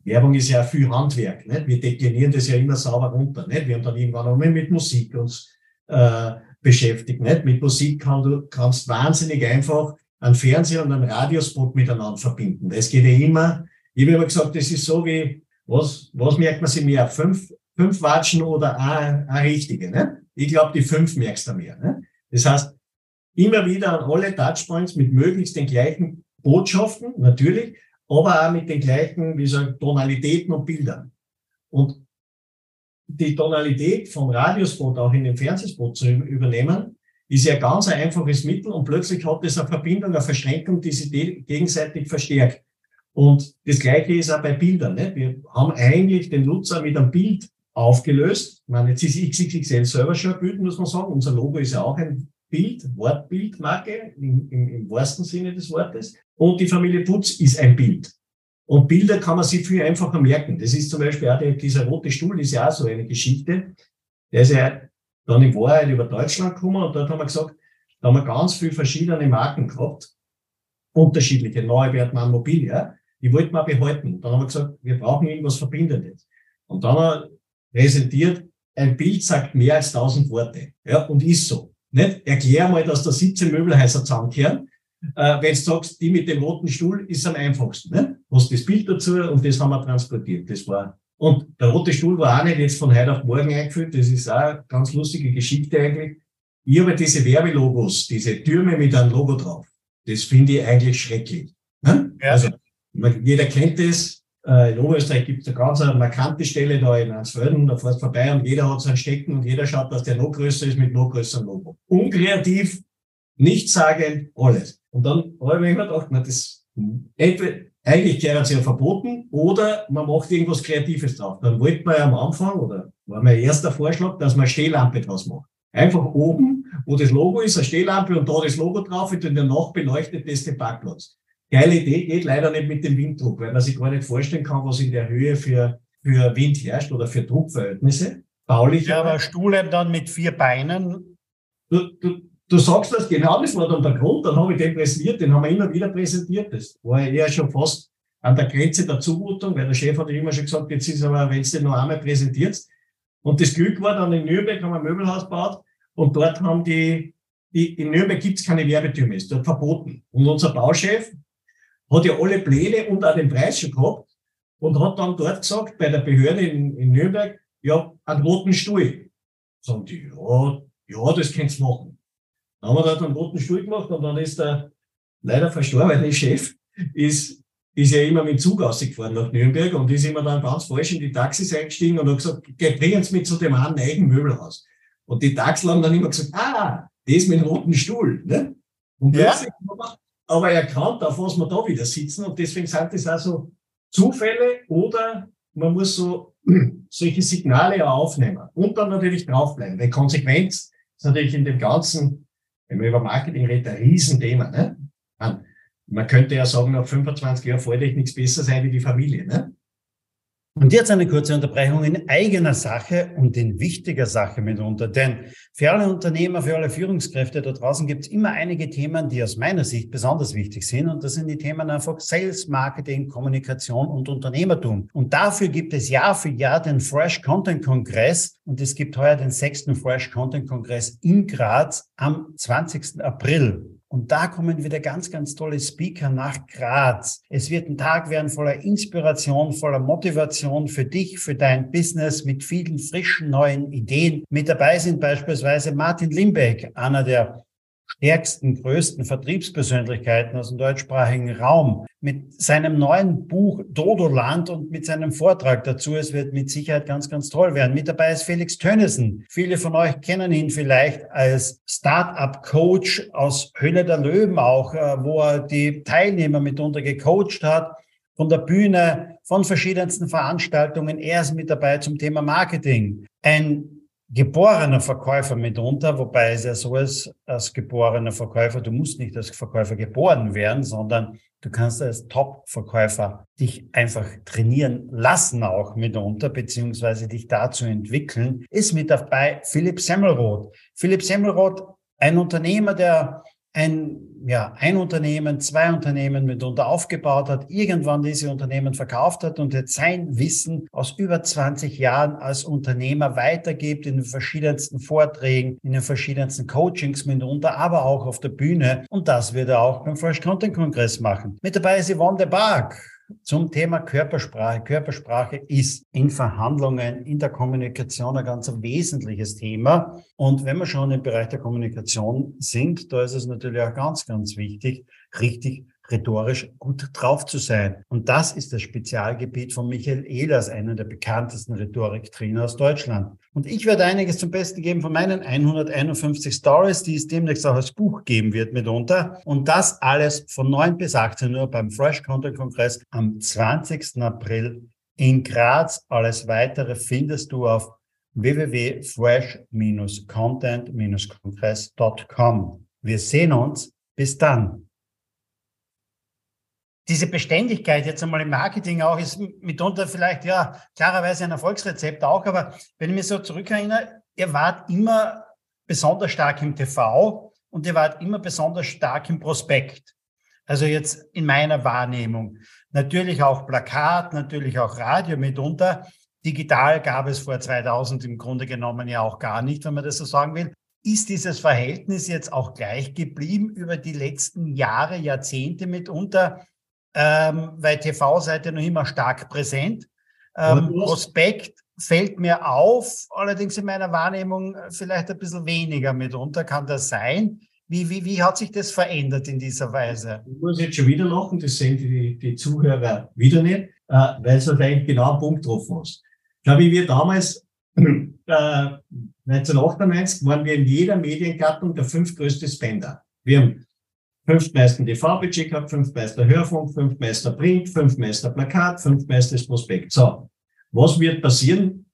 Werbung ist ja viel Handwerk. Ne? Wir deklinieren das ja immer sauber runter. Ne? Wir haben dann irgendwann auch mal mit Musik uns äh, beschäftigt. Nicht? Mit Musik kann du, kannst wahnsinnig einfach einen Fernseher und einen Radiospot miteinander verbinden. Das geht ja immer. Ich habe immer gesagt, das ist so wie, was, was merkt man sich mehr? Fünf, fünf Watschen oder eine, richtige? Ne? Ich glaube, die fünf merkst du mehr. Ne? Das heißt, immer wieder an alle Touchpoints mit möglichst den gleichen Botschaften, natürlich, aber auch mit den gleichen, wie gesagt, Tonalitäten und Bildern. Und die Tonalität vom Radiospot auch in den Fernsehspot zu übernehmen, ist ja ganz ein einfaches Mittel und plötzlich hat es eine Verbindung, eine Verschränkung, die sich gegenseitig verstärkt. Und das Gleiche ist auch bei Bildern. Ne? Wir haben eigentlich den Nutzer mit einem Bild aufgelöst. Ich meine, jetzt ist XXXL selber schon ein Bild, muss man sagen. Unser Logo ist ja auch ein Bild, Wortbildmarke im, im, im wahrsten Sinne des Wortes. Und die Familie Putz ist ein Bild. Und Bilder kann man sich viel einfacher merken. Das ist zum Beispiel auch der, dieser rote Stuhl, ist ja auch so eine Geschichte. Der ist ja dann in Wahrheit über Deutschland gekommen und dort haben wir gesagt, da haben wir ganz viele verschiedene Marken gehabt. Unterschiedliche, neue Wertmann Mobil, ja. Die wollten wir behalten. Dann haben wir gesagt, wir brauchen irgendwas Verbindendes. Und dann haben wir präsentiert, ein Bild sagt mehr als tausend Worte. Ja, und ist so. Nicht? Erklär mal, dass da 17 Möbelhäuser zusammenkehren. Äh, wenn du sagst, die mit dem roten Stuhl ist am einfachsten. Nicht? Hast das Bild dazu und das haben wir transportiert. Das war, und der rote Stuhl war auch nicht jetzt von heute auf morgen eingeführt. Das ist auch eine ganz lustige Geschichte eigentlich. Ich habe diese Werbelogos, diese Türme mit einem Logo drauf. Das finde ich eigentlich schrecklich. Ne? Ja. Also, jeder kennt das. Äh, in Oberösterreich gibt es eine ganz markante Stelle da in Ansfelden, da fährst vorbei und jeder hat so ein Stecken und jeder schaut, dass der noch größer ist mit noch größerem Logo. Unkreativ, nicht sagen, alles. Und dann habe ich mir gedacht, na, das, entweder, eigentlich wäre es ja verboten oder man macht irgendwas Kreatives drauf. Dann wollte man ja am Anfang, oder war mein erster Vorschlag, dass man eine Stehlampe draus macht. Einfach oben, wo das Logo ist, eine Stehlampe und da das Logo drauf und Nacht beleuchtet das den Parkplatz. Geile Idee, geht leider nicht mit dem Winddruck, weil man sich gar nicht vorstellen kann, was in der Höhe für, für Wind herrscht oder für Druckverhältnisse. Baulich. Ja, aber Stuhle dann mit vier Beinen. Du, du, du sagst das, genau das war dann der Grund, dann habe ich den präsentiert, den haben wir immer wieder präsentiert. Das war ja schon fast an der Grenze der Zumutung, weil der Chef hat immer schon gesagt, jetzt ist aber, wenn du den noch einmal präsentierst. Und das Glück war dann in Nürnberg, haben wir ein Möbelhaus gebaut und dort haben die, die in Nürnberg gibt es keine Werbetürme, ist dort verboten. Und unser Bauchef hat ja alle Pläne und auch den Preis schon gehabt und hat dann dort gesagt, bei der Behörde in, in Nürnberg, ja, einen roten Stuhl. Sagen die, ja, ja, das kannst du machen. Haben wir dort einen roten Stuhl gemacht und dann ist der leider verstorbene Chef, ist, ist ja immer mit dem Zug ausgefahren nach Nürnberg und ist immer dann ganz falsch in die Taxis eingestiegen und hat gesagt, geh, bring uns mit zu dem einen neuen Möbelhaus. Und die Taxler haben dann immer gesagt, ah, das mit dem roten Stuhl. Ne? Und ja. plötzlich aber erkannt, auf was wir da wieder sitzen. Und deswegen sind das also Zufälle oder man muss so (clears throat) solche Signale auch aufnehmen und dann natürlich draufbleiben. Weil Konsequenz ist natürlich in dem Ganzen, wenn man über Marketing redet, ein Riesenthema. Ne? Man könnte ja sagen, nach 25 Jahren fällt euch nichts besser sein wie die Familie. Ne? Und jetzt eine kurze Unterbrechung in eigener Sache und in wichtiger Sache mitunter. Denn für alle Unternehmer, für alle Führungskräfte da draußen gibt es immer einige Themen, die aus meiner Sicht besonders wichtig sind. Und das sind die Themen einfach Sales, Marketing, Kommunikation und Unternehmertum. Und dafür gibt es Jahr für Jahr den Fresh Content Kongress. Und es gibt heuer den sechsten Fresh Content Kongress in Graz am 20. April. Und da kommen wieder ganz, ganz tolle Speaker nach Graz. Es wird ein Tag werden voller Inspiration, voller Motivation für dich, für dein Business mit vielen frischen neuen Ideen. Mit dabei sind beispielsweise Martin Limbeck, einer der stärksten, größten Vertriebspersönlichkeiten aus dem deutschsprachigen Raum. Mit seinem neuen Buch Dodoland und mit seinem Vortrag dazu. Es wird mit Sicherheit ganz, ganz toll werden. Mit dabei ist Felix Tönnissen. Viele von euch kennen ihn vielleicht als Startup-Coach aus Höhle der Löwen auch, äh, wo er die Teilnehmer mitunter gecoacht hat von der Bühne, von verschiedensten Veranstaltungen. Er ist mit dabei zum Thema Marketing. Ein geborener Verkäufer mitunter, wobei es ja so ist, als geborener Verkäufer, du musst nicht als Verkäufer geboren werden, sondern du kannst als Top-Verkäufer dich einfach trainieren lassen auch mitunter, beziehungsweise dich dazu entwickeln, ist mit dabei Philipp Semmelroth. Philipp Semmelroth, ein Unternehmer, der ein, ja, ein Unternehmen, zwei Unternehmen mitunter aufgebaut hat, irgendwann diese Unternehmen verkauft hat und jetzt sein Wissen aus über 20 Jahren als Unternehmer weitergibt in den verschiedensten Vorträgen, in den verschiedensten Coachings mitunter, aber auch auf der Bühne. Und das wird er auch beim Fresh Content Kongress machen. Mit dabei ist Yvonne de Barg zum Thema Körpersprache. Körpersprache ist in Verhandlungen, in der Kommunikation ein ganz wesentliches Thema. Und wenn wir schon im Bereich der Kommunikation sind, da ist es natürlich auch ganz, ganz wichtig, richtig rhetorisch gut drauf zu sein. Und das ist das Spezialgebiet von Michael Ehlers, einer der bekanntesten Rhetoriktrainer aus Deutschland. Und ich werde einiges zum Besten geben von meinen 151 Stories, die es demnächst auch als Buch geben wird mitunter. Und das alles von 9 bis 18 Uhr beim Fresh Content Kongress am 20. April in Graz. Alles weitere findest du auf www.fresh-content-kongress.com. Wir sehen uns. Bis dann. Diese Beständigkeit jetzt einmal im Marketing auch ist mitunter vielleicht ja klarerweise ein Erfolgsrezept auch, aber wenn ich mich so zurückerinnere, ihr wart immer besonders stark im TV und ihr wart immer besonders stark im Prospekt. Also jetzt in meiner Wahrnehmung. Natürlich auch Plakat, natürlich auch Radio mitunter. Digital gab es vor 2000 im Grunde genommen ja auch gar nicht, wenn man das so sagen will. Ist dieses Verhältnis jetzt auch gleich geblieben über die letzten Jahre, Jahrzehnte mitunter? Ähm, weil TV seid ihr noch immer stark präsent. Ähm, Prospekt fällt mir auf, allerdings in meiner Wahrnehmung vielleicht ein bisschen weniger mitunter. Kann das sein? Wie, wie, wie hat sich das verändert in dieser Weise? Ich muss jetzt schon wieder lachen, das sehen die, die Zuhörer wieder nicht, äh, weil du eigentlich genau einen Punkt getroffen hast glaube ich, wir damals, (clears throat) äh, 1998, waren wir in jeder Mediengattung der fünftgrößte Spender. Wir haben fünftmeisten TV-Budget gehabt, fünftmeister Hörfunk, fünftmeister Print, fünftmeister Plakat, fünftmeistes Prospekt. So, was wird passieren,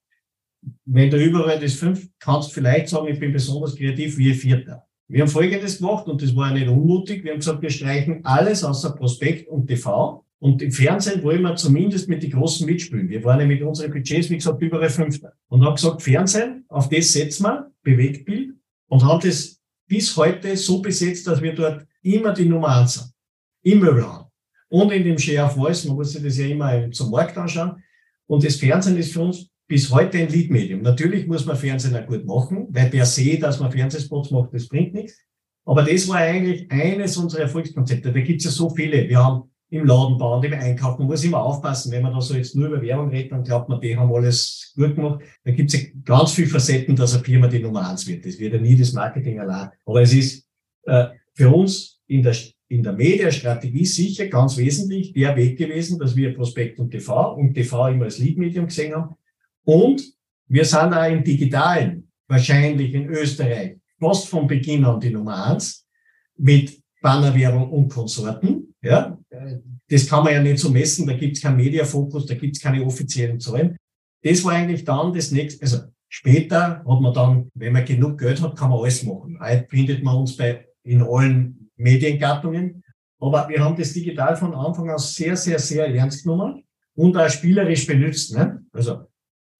wenn du überall das fünf, kannst vielleicht sagen, ich bin besonders kreativ wie Vierter. Wir haben Folgendes gemacht und das war nicht unmutig. Wir haben gesagt, wir streichen alles außer Prospekt und TV und im Fernsehen wollen wir zumindest mit den Großen mitspielen. Wir waren ja mit unseren Budgets, wie gesagt, überall Fünfter. Und haben gesagt, Fernsehen, auf das setzen wir, Bewegtbild, und haben das bis heute so besetzt, dass wir dort immer die Nummer eins sind. Immer Möbelhandel. Und in dem Share of Voice, man muss sich das ja immer zum Markt anschauen. Und das Fernsehen ist für uns bis heute ein Leadmedium. Natürlich muss man Fernsehen auch gut machen, weil per se, dass man Fernsehspots macht, das bringt nichts. Aber das war eigentlich eines unserer Erfolgskonzepte. Da gibt es ja so viele. Wir haben im Laden bauen, im Einkauf. Man muss immer aufpassen, wenn man da so jetzt nur über Werbung redet, dann glaubt man, die haben alles gut gemacht. Da gibt es ja ganz viele Facetten, dass eine Firma die Nummer eins wird. Das wird ja nie das Marketing allein. Aber es ist äh, für uns in der, in der Mediastrategie sicher ganz wesentlich der Weg gewesen, dass wir Prospekt und TV und TV immer als Lead-Medium gesehen haben. Und wir sind auch im Digitalen wahrscheinlich in Österreich fast von Beginn an die Nummer eins mit Bannerwerbung und Konsorten. Ja, das kann man ja nicht so messen, da gibt es keinen Mediafokus, da gibt es keine offiziellen Zahlen. Das war eigentlich dann das nächste, also später hat man dann, wenn man genug Geld hat, kann man alles machen. Heute findet man uns bei, in allen Mediengattungen. Aber wir haben das digital von Anfang an sehr, sehr, sehr ernst genommen und auch spielerisch benutzt. Ne? Also,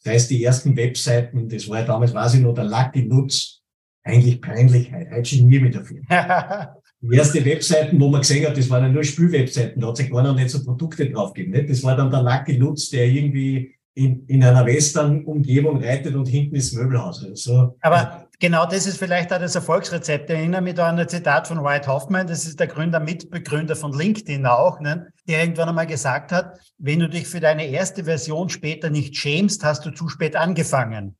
das heißt, die ersten Webseiten, das war ja damals, weiß ich noch, der Lucky Nutz, eigentlich peinlich, heute schon nie mit dafür. (laughs) Die erste Webseiten, wo man gesehen hat, das waren ja nur Spülwebseiten, da hat sich gar noch nicht so Produkte draufgegeben. Nicht? Das war dann der Lucky Lutz, der irgendwie in, in einer Western-Umgebung reitet und hinten ist Möbelhaus. Also, Aber genau das ist vielleicht auch das Erfolgsrezept. Ich erinnere mich da an ein Zitat von White Hoffman, das ist der Gründer, Mitbegründer von LinkedIn auch, ne? der irgendwann einmal gesagt hat, wenn du dich für deine erste Version später nicht schämst, hast du zu spät angefangen.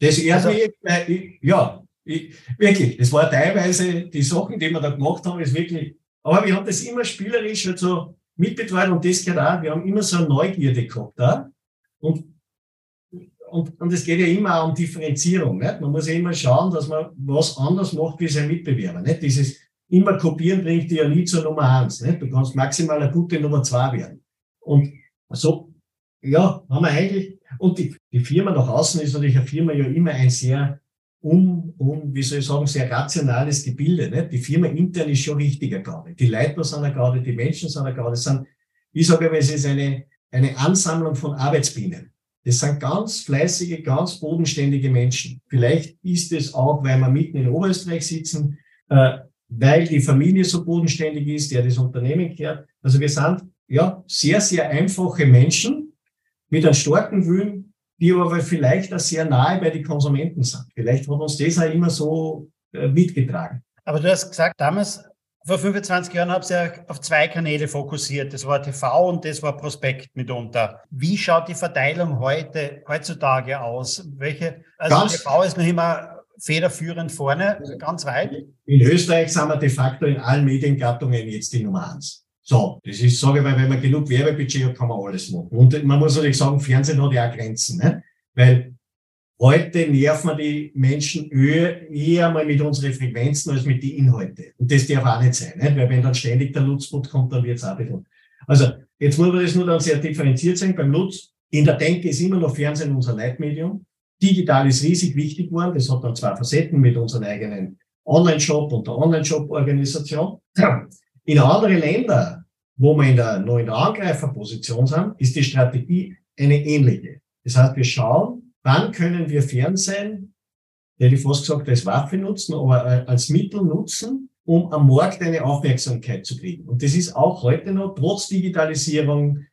Das erste, also, ja, ich, wirklich, das war teilweise die Sachen, die wir da gemacht haben, ist wirklich, aber wir haben das immer spielerisch halt so mitbetreut und das gehört auch, wir haben immer so eine Neugierde gehabt da. Und, und, und es geht ja immer um Differenzierung. Nicht? Man muss ja immer schauen, dass man was anders macht wie sein Mitbewerber. Nicht? Dieses immer kopieren bringt dir ja nie zur Nummer eins. Nicht? Du kannst maximal eine gute Nummer zwei werden. Und so, ja, haben wir eigentlich, und die, die Firma nach außen ist natürlich eine Firma ja immer ein sehr um, um, wie soll ich sagen, sehr rationales Gebilde. Nicht? Die Firma intern ist schon richtiger gerade. Die Leiter sind eine gerade, die Menschen sind eine gerade. Sind, ich sage immer, es ist eine, eine Ansammlung von Arbeitsbienen. Das sind ganz fleißige, ganz bodenständige Menschen. Vielleicht ist es auch, weil wir mitten in Oberösterreich sitzen, äh, weil die Familie so bodenständig ist, der das Unternehmen kehrt. Also wir sind ja sehr, sehr einfache Menschen mit einem starken Willen, die aber vielleicht auch sehr nahe bei den Konsumenten sind. Vielleicht hat uns das auch immer so äh, mitgetragen. Aber du hast gesagt, damals, vor 25 Jahren, habt ihr auf zwei Kanäle fokussiert. Das war TV und das war Prospekt mitunter. Wie schaut die Verteilung heute, heutzutage aus? Welche, also Ganz TV ist noch immer federführend vorne, ganz weit. In Österreich sind wir de facto in allen Mediengattungen jetzt die Nummer eins. So, das ist, sage ich mal, wenn man genug Werbebudget hat, kann man alles machen. Und man muss natürlich sagen, Fernsehen hat ja auch Grenzen, ne? weil heute nerven wir die Menschen eher mal mit unseren Frequenzen als mit den Inhalten. Und das darf auch nicht sein, ne? weil wenn dann ständig der Nutzbot kommt, dann wird es auch ein bisschen. Also, jetzt muss man das nur dann sehr differenziert sein. Beim Nutz, in der Denke ist immer noch Fernsehen unser Leitmedium. Digital ist riesig wichtig geworden. Das hat dann zwei Facetten mit unserem eigenen Online-Shop und der Online-Shop-Organisation. In anderen Ländern wo wir in der, der Angreiferposition sind, ist die Strategie eine ähnliche. Das heißt, wir schauen, wann können wir Fernsehen, hätte ich fast gesagt, als Waffe nutzen, aber äh, als Mittel nutzen, um am Markt eine Aufmerksamkeit zu kriegen. Und das ist auch heute noch, trotz Digitalisierung,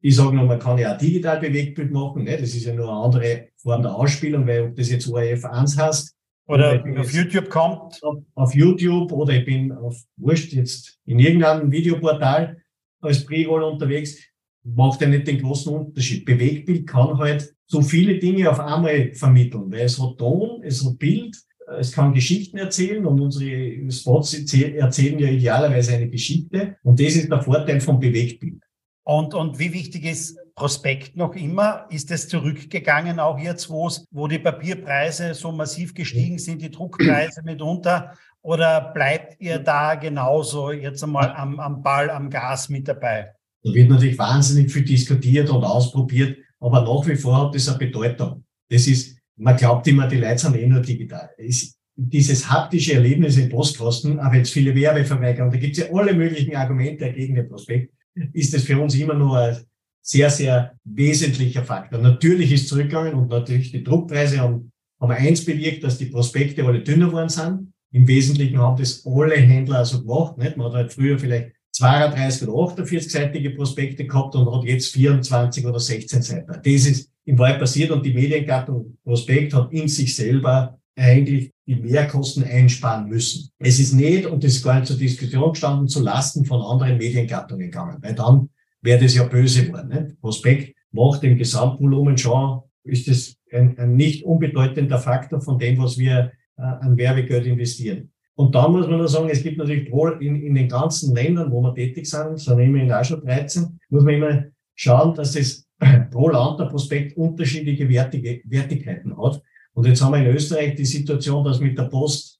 ich sage noch, man kann ja auch digital Bewegtbild machen, ne? das ist ja nur eine andere Form der Ausspielung, weil ob das jetzt ORF 1 hast, oder auf YouTube kommt. Auf, auf, YouTube oder ich bin auf Wurscht jetzt in irgendeinem Videoportal als Pre-Roll unterwegs, macht ja nicht den großen Unterschied. Bewegtbild kann halt so viele Dinge auf einmal vermitteln, weil es hat Ton, es hat Bild, es kann Geschichten erzählen und unsere Spots erzählen ja idealerweise eine Geschichte und das ist der Vorteil vom Bewegtbild. Und, und wie wichtig ist Prospekt noch immer? Ist es zurückgegangen, auch jetzt, wo die Papierpreise so massiv gestiegen sind, die Druckpreise mitunter? Oder bleibt ihr da genauso jetzt einmal am, am Ball, am Gas mit dabei? Da wird natürlich wahnsinnig viel diskutiert und ausprobiert, aber nach wie vor hat das eine Bedeutung. Das ist, man glaubt immer, die Leute sind eh nur digital. Es, dieses haptische Erlebnis im Postkosten, aber jetzt viele Werbeverweigerungen, da gibt es ja alle möglichen Argumente gegen den Prospekt ist es für uns immer nur ein sehr, sehr wesentlicher Faktor. Natürlich ist zurückgegangen und natürlich die Druckpreise haben, haben eins bewirkt, dass die Prospekte alle dünner geworden sind. Im Wesentlichen haben das alle Händler also gemacht. Nicht? Man hat halt früher vielleicht 32 oder 48-seitige Prospekte gehabt und hat jetzt 24 oder 16 Seiten. Das ist im Wahrheit passiert und die Mediengattung Prospekt hat in sich selber eigentlich die Mehrkosten einsparen müssen. Es ist nicht, und das ist gar nicht zur Diskussion gestanden, zu Lasten von anderen Mediengattungen gegangen, weil dann wäre das ja böse geworden. Nicht? Prospekt macht im Gesamtvolumen schon, ist das ein, ein nicht unbedeutender Faktor von dem, was wir äh, an Werbegeld investieren. Und dann muss man nur sagen, es gibt natürlich in, in den ganzen Ländern, wo wir tätig sind, so nehmen wir in auch schon 13, muss man immer schauen, dass es (clears throat) pro Land der Prospekt unterschiedliche Wertige, Wertigkeiten hat. Und jetzt haben wir in Österreich die Situation, dass mit der Post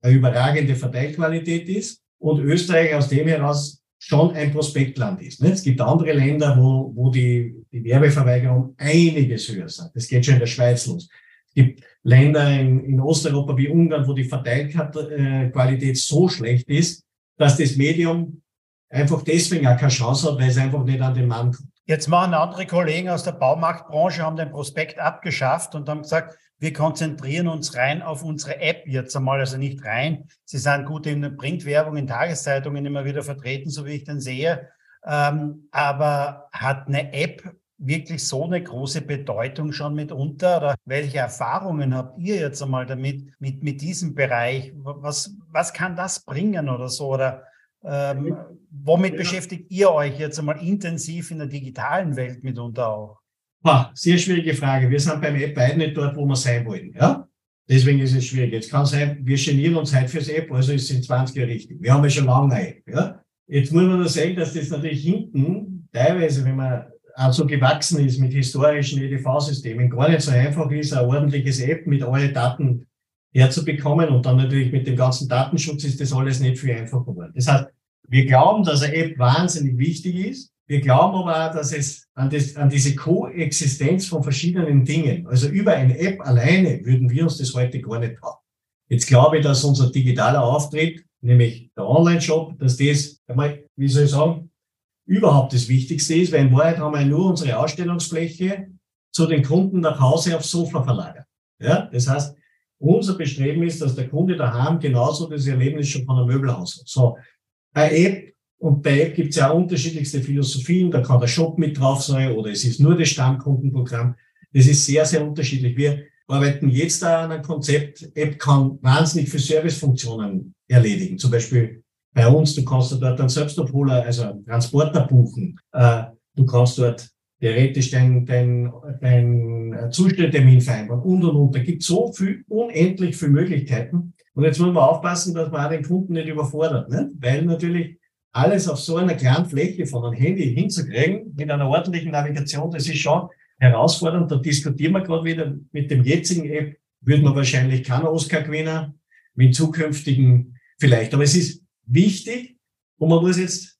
eine überragende Verteilqualität ist und Österreich aus dem heraus schon ein Prospektland ist. Es gibt andere Länder, wo, wo die, die Werbeverweigerung einiges höher sind. Das geht schon in der Schweiz los. Gibt Länder in, in Osteuropa wie Ungarn, wo die Verteilqualität so schlecht ist, dass das Medium einfach deswegen auch keine Chance hat, weil es einfach nicht an den Mann kommt. Jetzt machen andere Kollegen aus der Baumarktbranche, haben den Prospekt abgeschafft und haben gesagt, wir konzentrieren uns rein auf unsere App jetzt einmal, also nicht rein. Sie sind gut in Printwerbung, in Tageszeitungen immer wieder vertreten, so wie ich den sehe. Ähm, aber hat eine App wirklich so eine große Bedeutung schon mitunter? Oder welche Erfahrungen habt ihr jetzt einmal damit, mit, mit diesem Bereich? Was, was kann das bringen oder so? Oder ähm, womit beschäftigt ihr euch jetzt einmal intensiv in der digitalen Welt mitunter auch? Sehr schwierige Frage. Wir sind beim App beide nicht dort, wo wir sein wollen. Ja? Deswegen ist es schwierig. Jetzt kann sein, wir genieren uns heute fürs App, also ist es in 20 Jahren richtig. Wir haben ja schon lange eine App. Ja? Jetzt muss man nur sagen, dass das natürlich hinten teilweise, wenn man auch so gewachsen ist mit historischen EDV-Systemen, gar nicht so einfach ist, ein ordentliches App mit allen Daten herzubekommen. Und dann natürlich mit dem ganzen Datenschutz ist das alles nicht viel einfacher geworden. Das heißt, wir glauben, dass eine App wahnsinnig wichtig ist. Wir glauben aber auch, dass es an, das, an diese Koexistenz von verschiedenen Dingen, also über eine App alleine würden wir uns das heute gar nicht trauen. Jetzt glaube ich, dass unser digitaler Auftritt, nämlich der Online-Shop, dass das, wie soll ich sagen, überhaupt das Wichtigste ist, weil in Wahrheit haben wir nur unsere Ausstellungsfläche zu den Kunden nach Hause aufs Sofa verlagert. Ja, das heißt, unser Bestreben ist, dass der Kunde daheim genauso das Erlebnis schon von einem Möbelhaus hat. So, eine App und bei App gibt es ja unterschiedlichste Philosophien. Da kann der Shop mit drauf sein oder es ist nur das Stammkundenprogramm. Das ist sehr, sehr unterschiedlich. Wir arbeiten jetzt da an einem Konzept. App kann wahnsinnig viele Servicefunktionen erledigen. Zum Beispiel bei uns, du kannst dort einen Selbstabholer, also einen Transporter buchen. Äh, du kannst dort theoretisch dein, dein, dein Zustelltermin vereinbaren und und und. Da gibt so viel, unendlich viele Möglichkeiten. Und jetzt muss man aufpassen, dass man auch den Kunden nicht überfordert, ne? weil natürlich alles auf so einer kleinen Fläche von einem Handy hinzukriegen, mit einer ordentlichen Navigation, das ist schon herausfordernd. Da diskutieren wir gerade wieder mit dem jetzigen App, würde man wahrscheinlich keinen Oscar gewinnen, mit zukünftigen vielleicht. Aber es ist wichtig und man muss jetzt,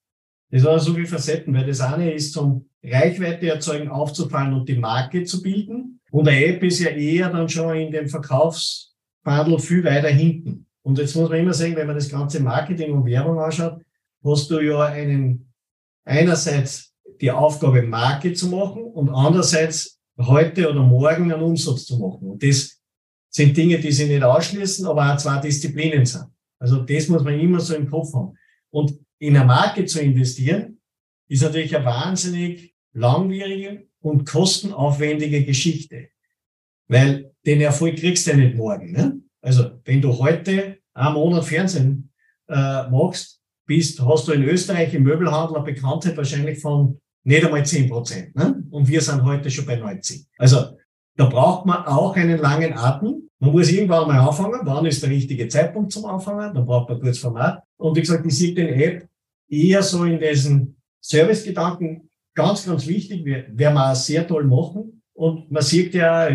das hat so viele Facetten, weil das eine ist zum Reichweite erzeugen, aufzufallen und die Marke zu bilden. Und eine App ist ja eher dann schon in dem Verkaufsbandel viel weiter hinten. Und jetzt muss man immer sagen, wenn man das ganze Marketing und Werbung anschaut, hast du ja einen, einerseits die Aufgabe, Marke zu machen und andererseits heute oder morgen einen Umsatz zu machen. Und das sind Dinge, die sich nicht ausschließen, aber auch zwei Disziplinen sind. Also das muss man immer so im Kopf haben. Und in eine Marke zu investieren, ist natürlich eine wahnsinnig langwierige und kostenaufwendige Geschichte. Weil den Erfolg kriegst du ja nicht morgen. Ne? Also wenn du heute einen Monat Fernsehen äh, machst, bist, hast du in Österreich im Möbelhandel eine Bekanntheit wahrscheinlich von nicht einmal 10 Prozent. Ne? Und wir sind heute schon bei 90. Also da braucht man auch einen langen Atem. Man muss irgendwann mal anfangen. Wann ist der richtige Zeitpunkt zum Anfangen? Dann braucht man kurz Format. Und wie gesagt, ich sehe den App eher so in diesen Servicegedanken ganz, ganz wichtig. Werden wir auch sehr toll machen. Und man sieht ja,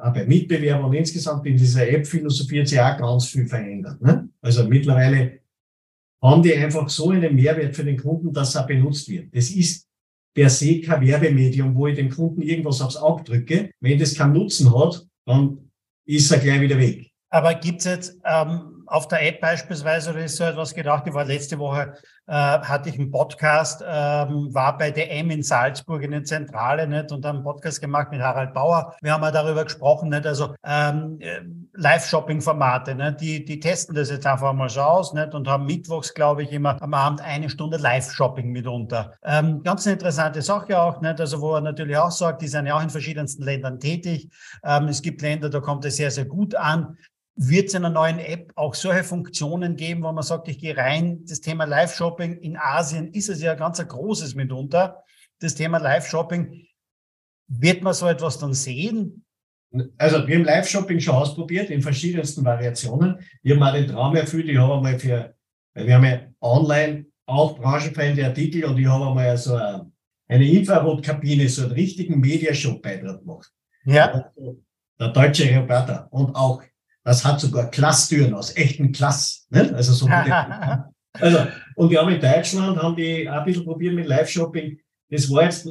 auch bei Mitbewerbern insgesamt in dieser App-Philosophie hat sich auch ganz viel verändert. Ne? Also mittlerweile haben die einfach so einen Mehrwert für den Kunden, dass er benutzt wird. Das ist per se kein Werbemedium, wo ich dem Kunden irgendwas aufs Auge drücke. Wenn das keinen Nutzen hat, dann ist er gleich wieder weg. Aber gibt es jetzt ähm, auf der App beispielsweise, oder ist so etwas gedacht, ich war letzte Woche, äh, hatte ich einen Podcast, ähm, war bei DM in Salzburg in der Zentrale nicht, und haben einen Podcast gemacht mit Harald Bauer. Wir haben ja darüber gesprochen, nicht, also ähm, äh, Live-Shopping-Formate, nicht, die, die testen das jetzt einfach mal so aus nicht, und haben mittwochs, glaube ich, immer am Abend eine Stunde Live-Shopping mitunter. Ähm, ganz eine interessante Sache auch, nicht, also wo er natürlich auch sagt, die sind ja auch in verschiedensten Ländern tätig. Ähm, es gibt Länder, da kommt es sehr, sehr gut an. Wird es in einer neuen App auch solche Funktionen geben, wo man sagt, ich gehe rein, das Thema Live-Shopping in Asien ist es ja ganz ein großes mitunter, das Thema Live-Shopping. Wird man so etwas dann sehen? Also wir haben Live-Shopping schon ausprobiert in verschiedensten Variationen. Wir haben auch den Traum erfüllt. Ich habe einmal für, wir haben ja online auch branchenfremde Artikel und ich habe einmal so eine, eine Infrarotkabine, so einen richtigen Mediashop-Beitrag gemacht. Ja. Der deutsche Reporter und auch das hat sogar Glasstüren aus echten Glas. Ne? Also so (laughs) also, und wir haben in Deutschland, haben die auch ein bisschen probiert mit Live-Shopping. Das war jetzt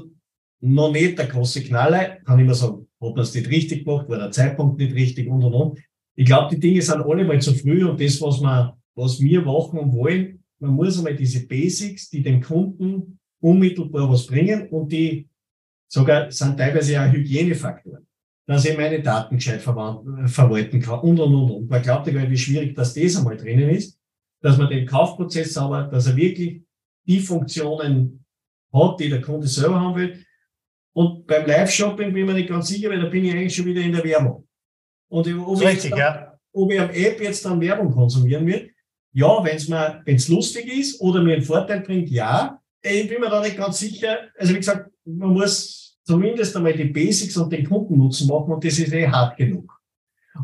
noch nicht der große Knaller. Kann ich mal sagen, hat man es nicht richtig gemacht, war der Zeitpunkt nicht richtig und und und. Ich glaube, die Dinge sind alle mal zu früh und das, was wir, was wir machen und wollen, man muss einmal diese Basics, die dem Kunden unmittelbar was bringen und die sogar sind teilweise auch Hygienefaktoren dass ich meine Daten gescheit verwalten kann und, und, und, und. Man glaubt ja wie schwierig, dass das einmal drinnen ist, dass man den Kaufprozess sauber, dass er wirklich die Funktionen hat, die der Kunde selber haben will. Und beim Live-Shopping bin ich mir nicht ganz sicher, weil da bin ich eigentlich schon wieder in der Werbung. Und ob, Richtig, dann, ja. ob ich am App jetzt dann Werbung konsumieren will, ja, wenn es mir, wenn es lustig ist oder mir einen Vorteil bringt, ja. Ich bin mir da nicht ganz sicher. Also wie gesagt, man muss zumindest einmal die Basics und den Kundennutzen machen und das ist eh hart genug.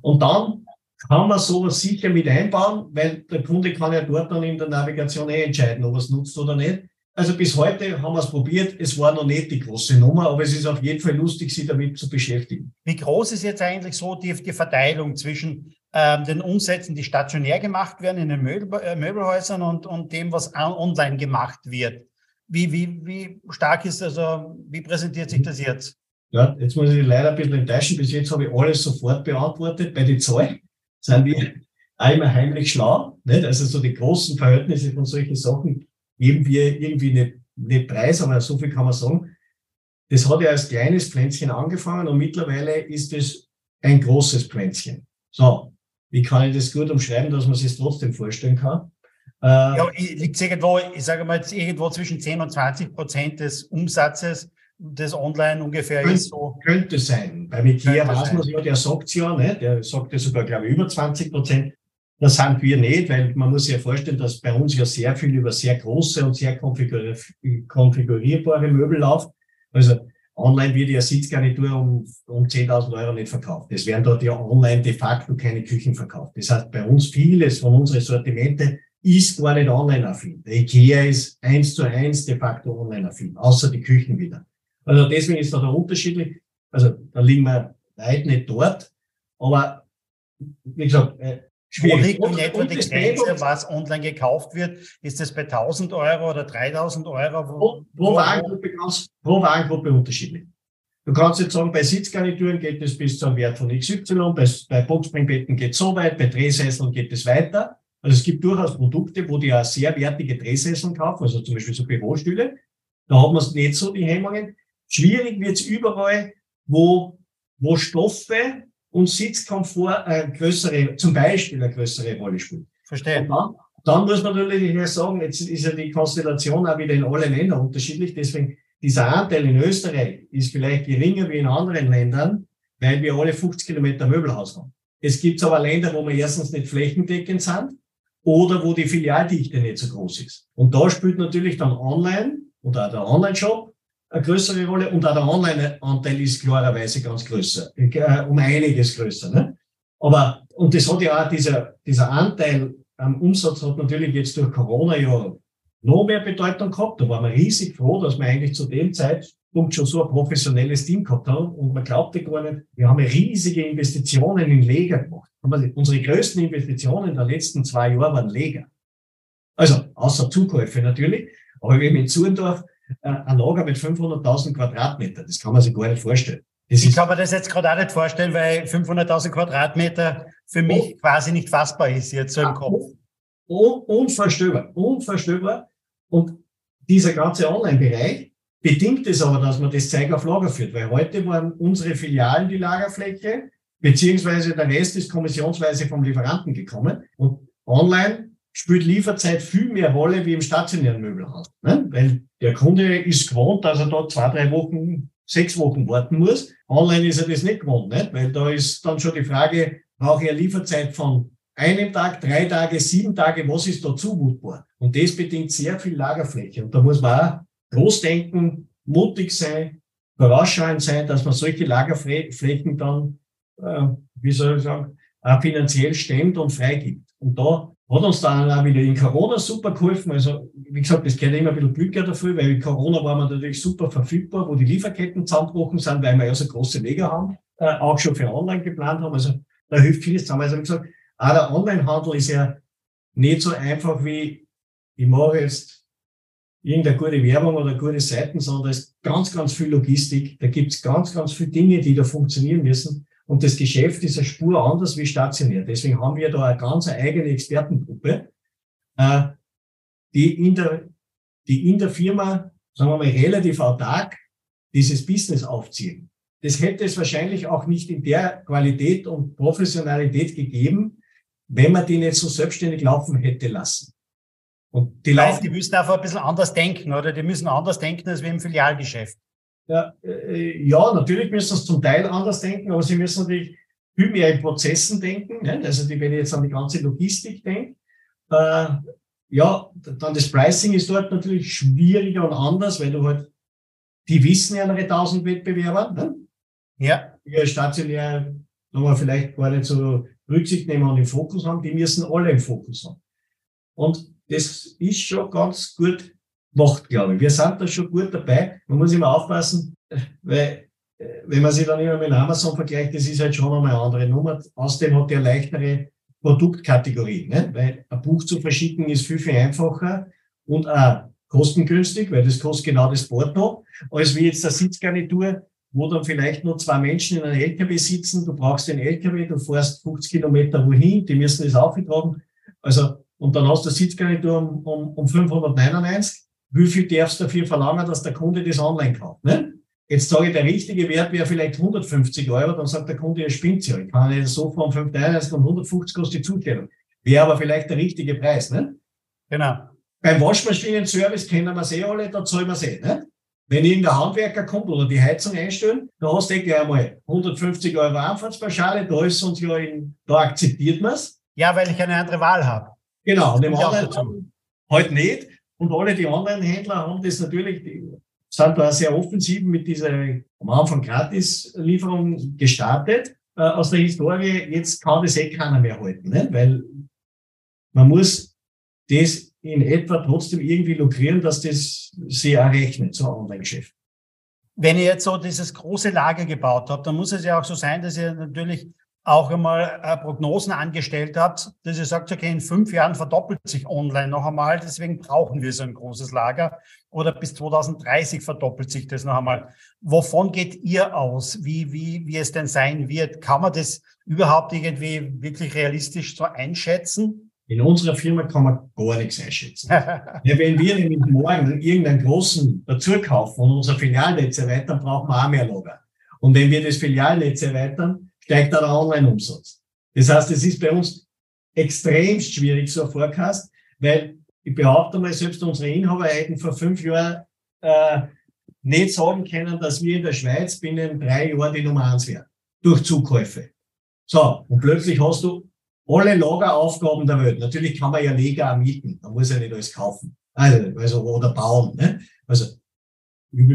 Und dann kann man sowas sicher mit einbauen, weil der Kunde kann ja dort dann in der Navigation eh entscheiden, ob er es nutzt oder nicht. Also bis heute haben wir es probiert. Es war noch nicht die große Nummer, aber es ist auf jeden Fall lustig, sich damit zu beschäftigen. Wie groß ist jetzt eigentlich so die, die Verteilung zwischen ähm, den Umsätzen, die stationär gemacht werden in den Möbel, äh, Möbelhäusern und, und dem, was online gemacht wird? Wie, wie, wie stark ist also, wie präsentiert sich das jetzt? Ja, jetzt muss ich leider ein bisschen enttäuschen. Bis jetzt habe ich alles sofort beantwortet. Bei den Zahlen sind wir einmal heimlich schlau. Nicht? Also so die großen Verhältnisse von solchen Sachen geben wir irgendwie nicht, nicht preis, aber so viel kann man sagen. Das hat ja als kleines Pflänzchen angefangen und mittlerweile ist es ein großes Pflänzchen. So, wie kann ich das gut umschreiben, dass man sich es trotzdem vorstellen kann? Äh, ja, liegt irgendwo, ich sage mal jetzt irgendwo zwischen 10 und 20 Prozent des Umsatzes des Online ungefähr könnte, ist so. Könnte sein. Bei Ikea weiß man ja, der sagt ja, ne? der sagt ja sogar, glaube ich, über 20 Prozent. Das sind wir nicht, weil man muss sich ja vorstellen, dass bei uns ja sehr viel über sehr große und sehr konfigurierbare Möbel läuft. Also online wird ja Sitzgarnitur um, um 10.000 Euro nicht verkauft. Es werden dort ja online de facto keine Küchen verkauft. Das heißt, bei uns vieles von unseren Sortimente ist gar nicht online affin. Der IKEA ist eins zu eins de facto online affin, außer die Küchen wieder. Also deswegen ist da der Unterschied. Also da liegen wir weit nicht dort. Aber wie gesagt, äh, Schwierig. Wo liegt in etwa die Grenze, was online gekauft wird? Ist es bei 1000 Euro oder 3000 Euro? Wo, pro, pro, Warengruppe ganz, pro Warengruppe unterschiedlich. Du kannst jetzt sagen, bei Sitzgarnituren geht es bis zum Wert von XY, bei, bei Boxspringbetten geht es so weit, bei Drehsesseln geht es weiter. Also es gibt durchaus Produkte, wo die ja sehr wertige Drehsesseln kaufen, also zum Beispiel so Bürostühle. Da hat man nicht so die Hemmungen. Schwierig wird es überall, wo, wo Stoffe und Sitzkomfort eine größere, zum Beispiel eine größere Rolle spielt. Verstehe. Dann, dann, muss man natürlich sagen, jetzt ist ja die Konstellation auch wieder in allen Ländern unterschiedlich. Deswegen, dieser Anteil in Österreich ist vielleicht geringer wie in anderen Ländern, weil wir alle 50 Kilometer Möbelhaus haben. Es gibt aber Länder, wo wir erstens nicht flächendeckend sind oder wo die Filialdichte nicht so groß ist. Und da spielt natürlich dann online oder der Online-Shop eine größere Rolle und auch der Online-Anteil ist klarerweise ganz größer, äh, um einiges größer. Ne? Aber, und das hat ja auch dieser, dieser Anteil am Umsatz hat natürlich jetzt durch Corona ja noch mehr Bedeutung gehabt. Da waren wir riesig froh, dass wir eigentlich zu dem Zeitpunkt schon so ein professionelles Team gehabt haben. Und man glaubte gar nicht, wir haben riesige Investitionen in Leger gemacht. Unsere größten Investitionen der letzten zwei Jahre waren Leger. Also, außer Zukäufe natürlich. Aber wenn man in Zurendorf äh, ein Lager mit 500.000 Quadratmeter. Das kann man sich gar nicht vorstellen. Das ich kann mir das jetzt gerade auch nicht vorstellen, weil 500.000 Quadratmeter für mich oh. quasi nicht fassbar ist jetzt so im Kopf. unvorstellbar, unvorstellbar. Und dieser ganze Online-Bereich bedingt es aber, dass man das Zeug auf Lager führt, weil heute waren unsere Filialen die Lagerfläche, beziehungsweise der Rest ist kommissionsweise vom Lieferanten gekommen. Und online spielt Lieferzeit viel mehr Rolle wie im stationären Möbelhaus. Ne? Weil der Kunde ist gewohnt, dass er dort zwei, drei Wochen, sechs Wochen warten muss. Online ist er das nicht gewohnt, nicht? weil da ist dann schon die Frage, brauche ich eine Lieferzeit von einem Tag, drei Tage, sieben Tage, was ist da zumutbar? Und das bedingt sehr viel Lagerfläche. Und da muss man auch groß denken, mutig sein, vorausschauend sein, dass man solche Lagerflächen dann, äh, wie soll ich sagen, auch finanziell stemmt und freigibt. Und da hat uns dann auch wieder in Corona super geholfen. Also, wie gesagt, das gehört immer ein bisschen Glück dafür, weil in Corona war man natürlich super verfügbar, wo die Lieferketten zusammengebrochen sind, weil wir ja so große Wege haben, äh, auch schon für online geplant haben. Also, da hilft vieles zusammen. Also, wie gesagt, auch der Onlinehandel ist ja nicht so einfach wie, ich mache jetzt irgendeine gute Werbung oder gute Seiten, sondern da ist ganz, ganz viel Logistik. Da gibt es ganz, ganz viele Dinge, die da funktionieren müssen. Und das Geschäft ist eine Spur anders wie stationär. Deswegen haben wir da eine ganz eigene Expertengruppe, äh, die in der, die in der Firma, sagen wir mal, relativ autark dieses Business aufziehen. Das hätte es wahrscheinlich auch nicht in der Qualität und Professionalität gegeben, wenn man die nicht so selbstständig laufen hätte lassen. Und die, laufen, die müssen einfach ein bisschen anders denken, oder? Die müssen anders denken als wir im Filialgeschäft. Ja, äh, ja, natürlich müssen sie zum Teil anders denken, aber sie müssen natürlich viel mehr in Prozessen denken. Ne? Also wenn ich jetzt an die ganze Logistik denke, äh, ja, dann das Pricing ist dort natürlich schwieriger und anders, weil du halt, die wissen ja ihre tausend Wettbewerber. Ne? Ja. Die stationär nochmal vielleicht gar nicht so Rücksicht nehmen und im Fokus haben, die müssen alle im Fokus haben. Und das ist schon ganz gut macht, glaube ich. Wir sind da schon gut dabei. Man muss immer aufpassen, weil äh, wenn man sich dann immer mit Amazon vergleicht, das ist halt schon einmal eine andere Nummer. Außerdem hat der leichtere Produktkategorie, ne? weil ein Buch zu verschicken ist viel, viel einfacher und auch kostengünstig, weil das kostet genau das Porto, als wie jetzt eine Sitzgarnitur, wo dann vielleicht nur zwei Menschen in einem LKW sitzen, du brauchst den LKW, du fährst 50 Kilometer wohin, die müssen das aufgetragen, also, und dann hast du eine Sitzgarnitur um, um, um 599 wie viel darfst du dafür verlangen, dass der Kunde das online kauft? Ne? Jetzt sage ich, der richtige Wert wäre vielleicht 150 Euro, dann sagt der Kunde, er spinnt ja. Ich kann nicht so von 5 von 150 kostet die Zustellung. Wäre aber vielleicht der richtige Preis. Ne? Genau. Beim Waschmaschinen-Service kennen wir eh alle, da zahlen wir eh. Ne? Wenn irgendein Handwerker kommt oder die Heizung einstellen, da hast du eh gleich einmal 150 Euro Anfahrtspauschale, da ist uns ja in, da akzeptiert man es. Ja, weil ich eine andere Wahl habe. Genau, und im anderen halt nicht. Und alle die Online-Händler haben das natürlich, die sind da sehr offensiv mit dieser am Anfang Gratis-Lieferung gestartet äh, aus der Historie. Jetzt kann das eh keiner mehr halten, ne? weil man muss das in etwa trotzdem irgendwie lukrieren, dass das sich auch rechnet, so ein Online-Geschäft. Wenn ihr jetzt so dieses große Lager gebaut habt, dann muss es ja auch so sein, dass ihr natürlich auch einmal äh, Prognosen angestellt habt, dass ihr sagt, okay, in fünf Jahren verdoppelt sich online noch einmal, deswegen brauchen wir so ein großes Lager. Oder bis 2030 verdoppelt sich das noch einmal. Wovon geht ihr aus? Wie, wie, wie es denn sein wird? Kann man das überhaupt irgendwie wirklich realistisch so einschätzen? In unserer Firma kann man gar nichts einschätzen. ja, wenn wir nämlich morgen irgendeinen großen dazu kaufen und unser Filialnetz erweitern, brauchen wir auch mehr Lager. Und wenn wir das Filialnetz erweitern, steigt da der Online-Umsatz. Das heißt, es ist bei uns extremst schwierig, so ein Forecast, weil ich behaupte mal, selbst unsere Inhaber hätten vor fünf Jahren äh, nicht sagen können, dass wir in der Schweiz binnen drei Jahren die Nummer eins werden. Durch Zukäufe. So, und plötzlich hast du alle Lageraufgaben der Welt. Natürlich kann man ja Lager auch mieten. Man muss ja nicht alles kaufen. Also, also oder bauen. Ne? Also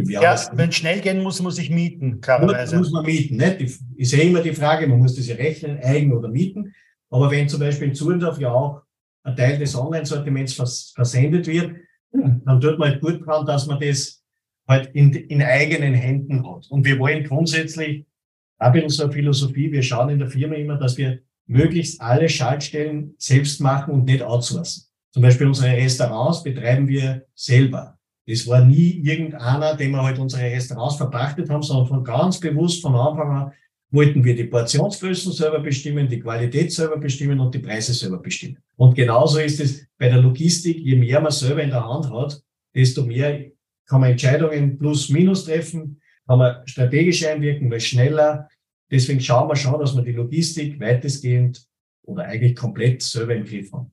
ja, wenn es schnell gehen muss, muss ich mieten, klarerweise. Muss man mieten. Ne? Ist ja immer die Frage, man muss das ja rechnen, eigen oder mieten. Aber wenn zum Beispiel in Zurndorf ja auch ein Teil des Online-Sortiments vers versendet wird, dann tut man halt gut dran, dass man das halt in, in eigenen Händen hat. Und wir wollen grundsätzlich, auch ein bisschen so eine Philosophie, wir schauen in der Firma immer, dass wir möglichst alle Schaltstellen selbst machen und nicht outsourcen. Zum Beispiel unsere Restaurants betreiben wir selber. Das war nie irgendeiner, dem wir halt unsere Restaurants verpachtet haben, sondern von ganz bewusst von Anfang an wollten wir die Portionsgrößen selber bestimmen, die Qualität selber bestimmen und die Preise selber bestimmen. Und genauso ist es bei der Logistik. Je mehr man selber in der Hand hat, desto mehr kann man Entscheidungen plus minus treffen, kann man strategisch einwirken, weil schneller. Deswegen schauen wir schon, dass wir die Logistik weitestgehend oder eigentlich komplett selber im Griff haben.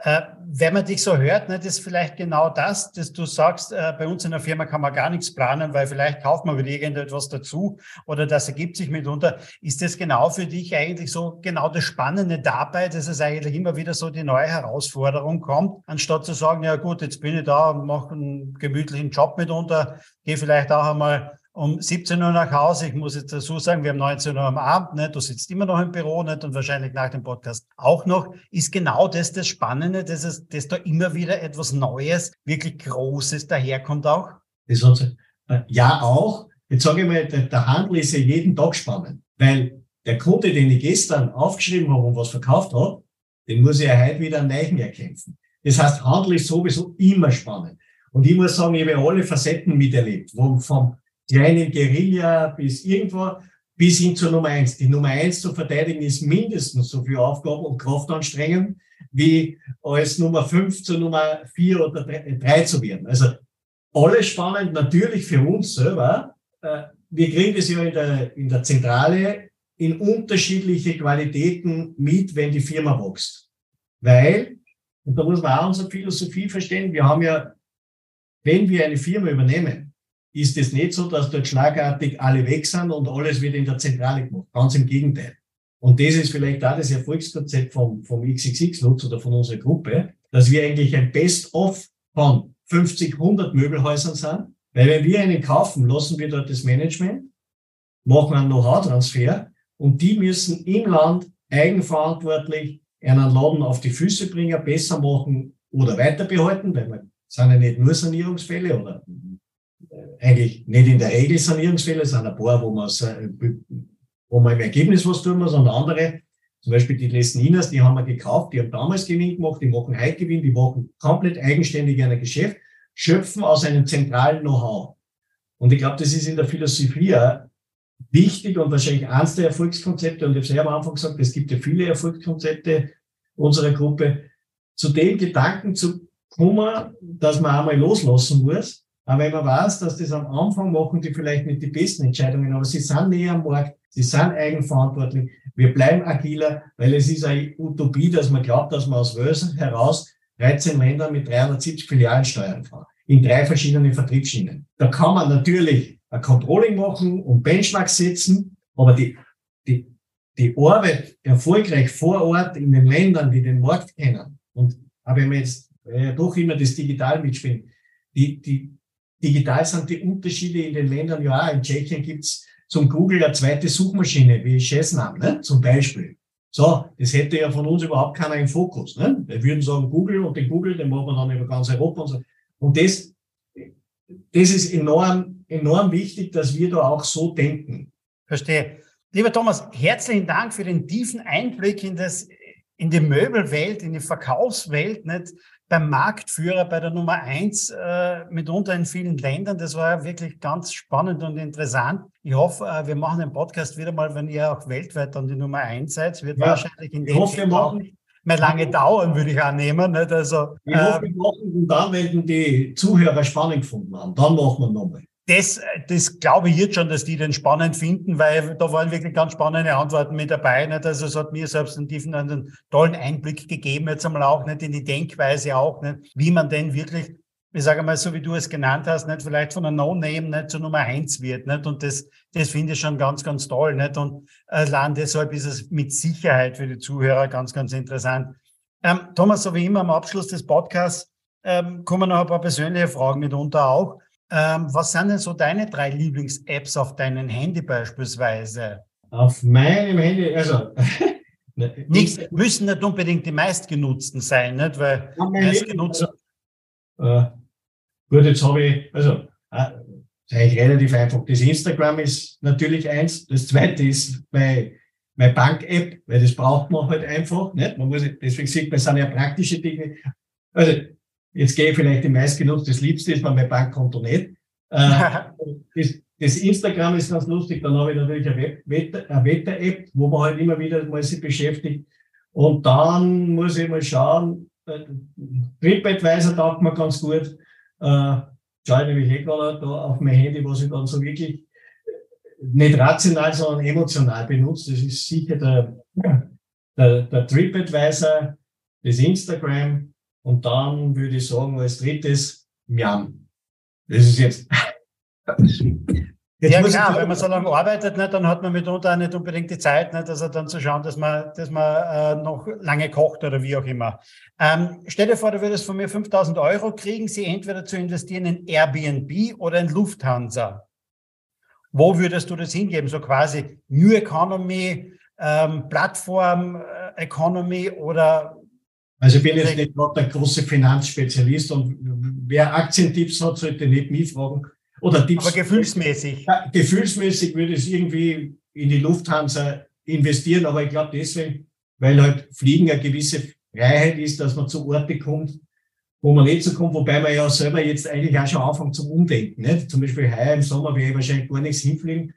Äh, wenn man dich so hört, ne, das ist vielleicht genau das, dass du sagst, äh, bei uns in der Firma kann man gar nichts planen, weil vielleicht kauft man wieder irgendetwas dazu oder das ergibt sich mitunter. Ist das genau für dich eigentlich so genau das Spannende dabei, dass es eigentlich immer wieder so die neue Herausforderung kommt, anstatt zu sagen, ja gut, jetzt bin ich da und mache einen gemütlichen Job mitunter, gehe vielleicht auch einmal um 17 Uhr nach Hause. Ich muss jetzt dazu sagen, wir haben 19 Uhr am Abend, ne? du sitzt immer noch im Büro nicht und wahrscheinlich nach dem Podcast auch noch. Ist genau das das Spannende, dass, es, dass da immer wieder etwas Neues, wirklich Großes daherkommt auch? Das hat, äh, ja, auch. Jetzt sage ich mal, der, der Handel ist ja jeden Tag spannend, weil der Kunde, den ich gestern aufgeschrieben habe und was verkauft habe, den muss ich ja heute wieder neu erkämpfen. Das heißt, Handel ist sowieso immer spannend. Und ich muss sagen, ich habe alle Facetten miterlebt, wo vom kleinen Guerilla bis irgendwo, bis hin zur Nummer eins. Die Nummer eins zu verteidigen ist mindestens so viel Aufgabe und Kraftanstrengung, wie als Nummer fünf zur Nummer vier oder drei zu werden. Also alles spannend, natürlich für uns selber. Äh, wir kriegen das ja in der, in der Zentrale in unterschiedliche Qualitäten mit, wenn die Firma wächst. Weil, und da muss man auch unsere Philosophie verstehen, wir haben ja, wenn wir eine Firma übernehmen, ist es nicht so, dass dort schlagartig alle weg sind und alles wird in der Zentrale gemacht. Ganz im Gegenteil. Und das ist vielleicht auch das Erfolgskonzept vom, vom XXX-Lutz oder von unserer Gruppe, dass wir eigentlich ein Best-of von 50, 100 Möbelhäusern sind. Weil wenn wir einen kaufen, lassen wir dort das Management, machen einen Know-how-Transfer und die müssen im Land eigenverantwortlich einen Laden auf die Füße bringen, besser machen oder weiter behalten, weil wir sind ja nicht nur Sanierungsfälle oder eigentlich nicht in der Regel Sanierungsfälle, es sind ein paar, wo man, wo man im Ergebnis was tun muss und andere, zum Beispiel die Lesninas, die haben wir gekauft, die haben damals Gewinn gemacht, die machen heute Gewinn, die machen komplett eigenständig ein Geschäft, schöpfen aus einem zentralen Know-how. Und ich glaube, das ist in der Philosophie wichtig und wahrscheinlich eines der Erfolgskonzepte. Und ich habe es ja am Anfang gesagt, es gibt ja viele Erfolgskonzepte unserer Gruppe. Zu dem Gedanken zu kommen, dass man einmal loslassen muss aber wenn man weiß, dass das am Anfang machen die vielleicht nicht die besten Entscheidungen, aber sie sind näher am Markt, sie sind eigenverantwortlich, wir bleiben agiler, weil es ist eine Utopie, dass man glaubt, dass man aus Wölsen heraus 13 Länder mit 370 Filialen steuern kann. In drei verschiedenen Vertriebsschienen. Da kann man natürlich ein Controlling machen und Benchmarks setzen, aber die, die, die Arbeit erfolgreich vor Ort in den Ländern, die den Markt kennen, und aber wenn wir jetzt äh, doch immer das Digital mitspielen, die, die, digital sind die Unterschiede in den Ländern ja auch. In Tschechien gibt's zum Google eine zweite Suchmaschine, wie Chesnam, ne? zum Beispiel. So, das hätte ja von uns überhaupt keiner im Fokus. Ne? Wir würden sagen Google und den Google, den machen wir dann über ganz Europa und so. Und das, das ist enorm, enorm wichtig, dass wir da auch so denken. Verstehe. Lieber Thomas, herzlichen Dank für den tiefen Einblick in das, in die Möbelwelt, in die Verkaufswelt, nicht? Beim Marktführer, bei der Nummer eins, äh, mitunter in vielen Ländern. Das war wirklich ganz spannend und interessant. Ich hoffe, äh, wir machen den Podcast wieder mal, wenn ihr auch weltweit dann die Nummer eins seid. Wird ja, wahrscheinlich in dem hoffe, wir machen, mehr lange dauern, würde ich annehmen. Nicht? Also, ich hoffe, wir machen dann, wenn die Zuhörer spannend gefunden haben. Dann machen wir nochmal das, das glaube ich jetzt schon, dass die den spannend finden, weil da waren wirklich ganz spannende Antworten mit dabei. Nicht? Also es hat mir selbst einen tiefen, einen tollen Einblick gegeben, jetzt einmal auch nicht in die Denkweise auch, nicht? wie man denn wirklich, ich sage mal, so wie du es genannt hast, nicht vielleicht von einer No-Name nicht zur Nummer eins wird. Nicht? Und das, das finde ich schon ganz, ganz toll. Nicht? Und allein deshalb ist es mit Sicherheit für die Zuhörer ganz, ganz interessant. Ähm, Thomas, so wie immer am Abschluss des Podcasts ähm, kommen noch ein paar persönliche Fragen mitunter auch. Ähm, was sind denn so deine drei Lieblings-Apps auf deinem Handy beispielsweise? Auf meinem Handy, also. (laughs) nicht, müssen nicht unbedingt die meistgenutzten sein, nicht? Weil meistgenutzt. Also, äh, gut, jetzt habe ich, also, äh, ist eigentlich relativ einfach. Das Instagram ist natürlich eins. Das zweite ist meine, meine Bank-App, weil das braucht man halt einfach, nicht? Man muss, deswegen sieht man, es sind ja praktische Dinge. Also, Jetzt gehe ich vielleicht die meistgenutzte, das Liebste ist mein Bankkonto nicht. Äh, (laughs) das, das, Instagram ist ganz lustig, dann habe ich natürlich eine Wetter-App, wo man halt immer wieder mal sich beschäftigt. Und dann muss ich mal schauen, äh, TripAdvisor taugt mir ganz gut. Äh, schaue ich nämlich eh gerade da auf mein Handy, was ich dann so wirklich nicht rational, sondern emotional benutze. Das ist sicher der, der, der TripAdvisor, das Instagram, und dann würde ich sagen, als drittes, Miam. Das ist jetzt. Jetzt ja, klar, wenn man so lange arbeitet, ne, dann hat man mitunter auch nicht unbedingt die Zeit, ne, also dann zu schauen, dass man, dass man äh, noch lange kocht oder wie auch immer. Ähm, stell dir vor, du würdest von mir 5000 Euro kriegen, sie entweder zu investieren in Airbnb oder in Lufthansa. Wo würdest du das hingeben? So quasi New Economy, ähm, Plattform äh, Economy oder also ich bin jetzt nicht gerade der große Finanzspezialist und wer Aktientipps hat, sollte nicht mich fragen. Oder Tipps. Aber gefühlsmäßig. Ja, gefühlsmäßig würde ich irgendwie in die Lufthansa investieren, aber ich glaube deswegen, weil halt Fliegen eine gewisse Freiheit ist, dass man zu Orte kommt, wo man nicht so kommt, wobei man ja selber jetzt eigentlich auch schon anfängt zum Umdenken. Nicht? Zum Beispiel heuer im Sommer werde ich wahrscheinlich gar nichts hinfliegen,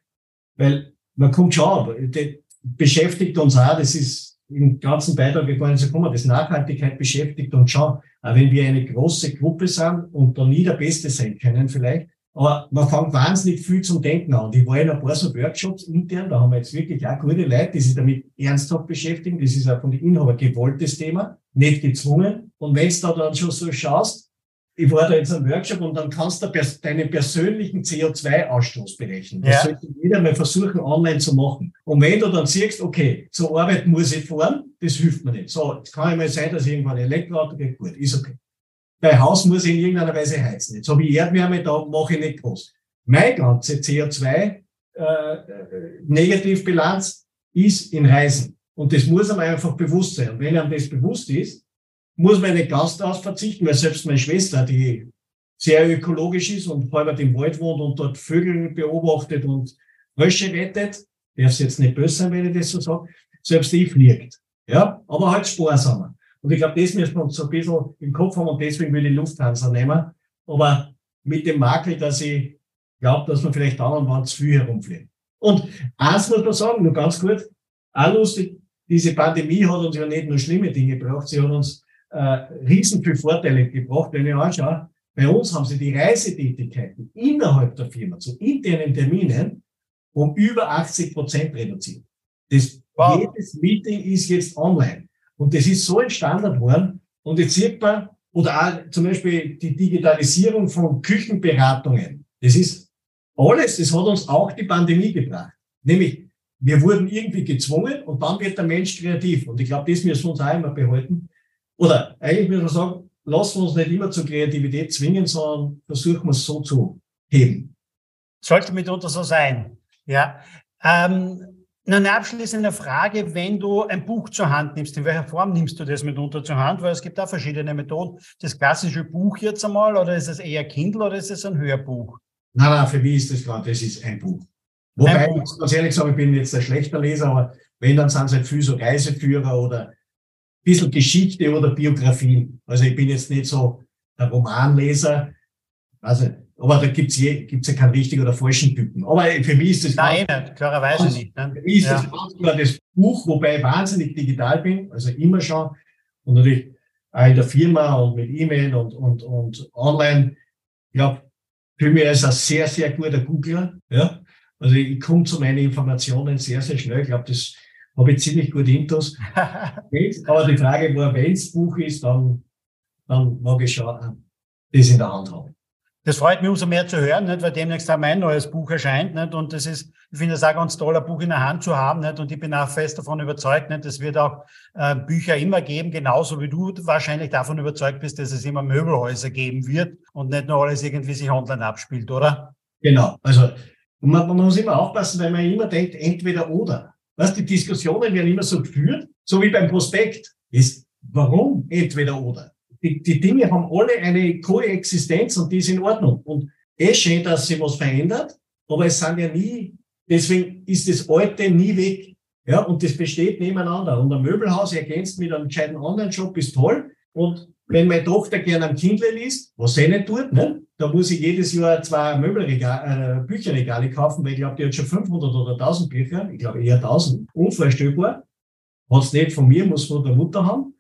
weil man kommt schon, das beschäftigt uns auch, das ist im ganzen Beitrag wir wollen so kommen, das Nachhaltigkeit beschäftigt und schon, auch wenn wir eine große Gruppe sind und da nie der Beste sein können vielleicht, aber man fängt wahnsinnig viel zum Denken an. Ich war in ein paar so Workshops intern, da haben wir jetzt wirklich auch gute Leute, die sich damit ernsthaft beschäftigen. Das ist auch von den Inhabern gewolltes Thema, nicht gezwungen. Und wenn du da dann schon so schaust, ich war da jetzt am Workshop und dann kannst du deinen persönlichen CO2-Ausstoß berechnen. Das ja. sollte jeder mal versuchen, online zu machen. Und wenn du dann siehst, okay, zur Arbeit muss ich fahren, das hilft mir nicht. So, es kann immer sein, dass irgendwann ein Elektroauto geht, gut, ist okay. Bei Haus muss ich in irgendeiner Weise heizen. Jetzt habe ich Erdwärme, da mache ich nicht groß. Meine ganze CO2-Negativbilanz äh, ist in Reisen. Und das muss einem einfach bewusst sein. Und wenn einem das bewusst ist, muss man nicht ganz darauf verzichten, weil selbst meine Schwester, die sehr ökologisch ist und halber im Wald wohnt und dort Vögel beobachtet und Frösche rettet, darf es jetzt nicht böse sein, wenn ich das so sage, selbst die fliegt. Ja, aber halt sparsamer. Und ich glaube, das müssen wir uns so ein bisschen im Kopf haben und deswegen will ich Lufthansa nehmen. Aber mit dem Makel, dass ich glaube, dass man vielleicht dann und wann zu viel herumfliegt. Und eins muss man sagen, nur ganz gut, auch lustig, diese Pandemie hat uns ja nicht nur schlimme Dinge gebracht, sie hat uns äh, riesen viel Vorteile gebracht. Wenn ich anschaue, bei uns haben sie die Reisetätigkeiten innerhalb der Firma zu internen Terminen um über 80 Prozent reduziert. Das, wow. Jedes Meeting ist jetzt online. Und das ist so ein Standard geworden. Und jetzt sieht man, oder auch zum Beispiel die Digitalisierung von Küchenberatungen. Das ist alles, das hat uns auch die Pandemie gebracht. Nämlich, wir wurden irgendwie gezwungen und dann wird der Mensch kreativ. Und ich glaube, das müssen wir uns auch immer behalten. Oder eigentlich würde man sagen, lassen wir uns nicht immer zur Kreativität zwingen, sondern versuchen wir es so zu heben. Sollte mitunter so sein. Ja. Ähm, eine abschließende Frage, wenn du ein Buch zur Hand nimmst, in welcher Form nimmst du das mitunter zur Hand? Weil es gibt auch verschiedene Methoden. Das klassische Buch jetzt einmal, oder ist es eher Kindle oder ist es ein Hörbuch? Nein, nein, für mich ist das gerade, das ist ein Buch. Wobei, ich muss ganz ehrlich sagen, ich bin jetzt ein schlechter Leser, aber wenn, dann sind es halt viel so Reiseführer oder ein bisschen Geschichte oder Biografien. Also ich bin jetzt nicht so der Romanleser. Also, aber da gibt's je, gibt's ja keinen richtigen oder falschen Typen. Aber für mich ist das Nein, nicht, klarerweise nicht. Ne? Für mich ist ja. das ganz klar das Buch, wobei ich wahnsinnig digital bin, also immer schon. Und natürlich auch in der Firma und mit E-Mail und, und, und online. Ich glaube, für mich ist ein sehr, sehr guter Googler. Ja? Also ich komme zu meinen Informationen sehr, sehr schnell. Ich glaube, das habe ich ziemlich gut intus. (laughs) Aber die Frage war, wenn es Buch ist, dann, dann mag ich schon das in der Hand haben. Das freut mich umso mehr zu hören, nicht? weil demnächst auch mein neues Buch erscheint. Nicht? Und das ist, ich finde es auch ganz toll, ein Buch in der Hand zu haben. Nicht? Und ich bin auch fest davon überzeugt, nicht? es wird auch äh, Bücher immer geben, genauso wie du wahrscheinlich davon überzeugt bist, dass es immer Möbelhäuser geben wird und nicht nur alles irgendwie sich online abspielt, oder? Genau. Also man, man muss immer aufpassen, weil man immer denkt, entweder oder. Was die Diskussionen werden immer so geführt, so wie beim Prospekt. Ist, warum entweder oder? die, die Dinge haben alle eine Koexistenz und die ist in Ordnung. Und eh schön, dass sich was verändert, aber es sind ja nie, deswegen ist das Alte nie weg. Ja, und das besteht nebeneinander. Und ein Möbelhaus ergänzt mit einem gescheiten Online-Shop ist toll. Und wenn meine Tochter gerne am Kindle liest, was sie nicht tut, ne, da muss ich jedes Jahr zwei Möbelregale, äh, Bücherregale kaufen, weil ich glaube, die hat schon 500 oder 1000 Bücher. Ich glaube eher 1000. Unvorstellbar. Hat's nicht von mir, muss von der Mutter haben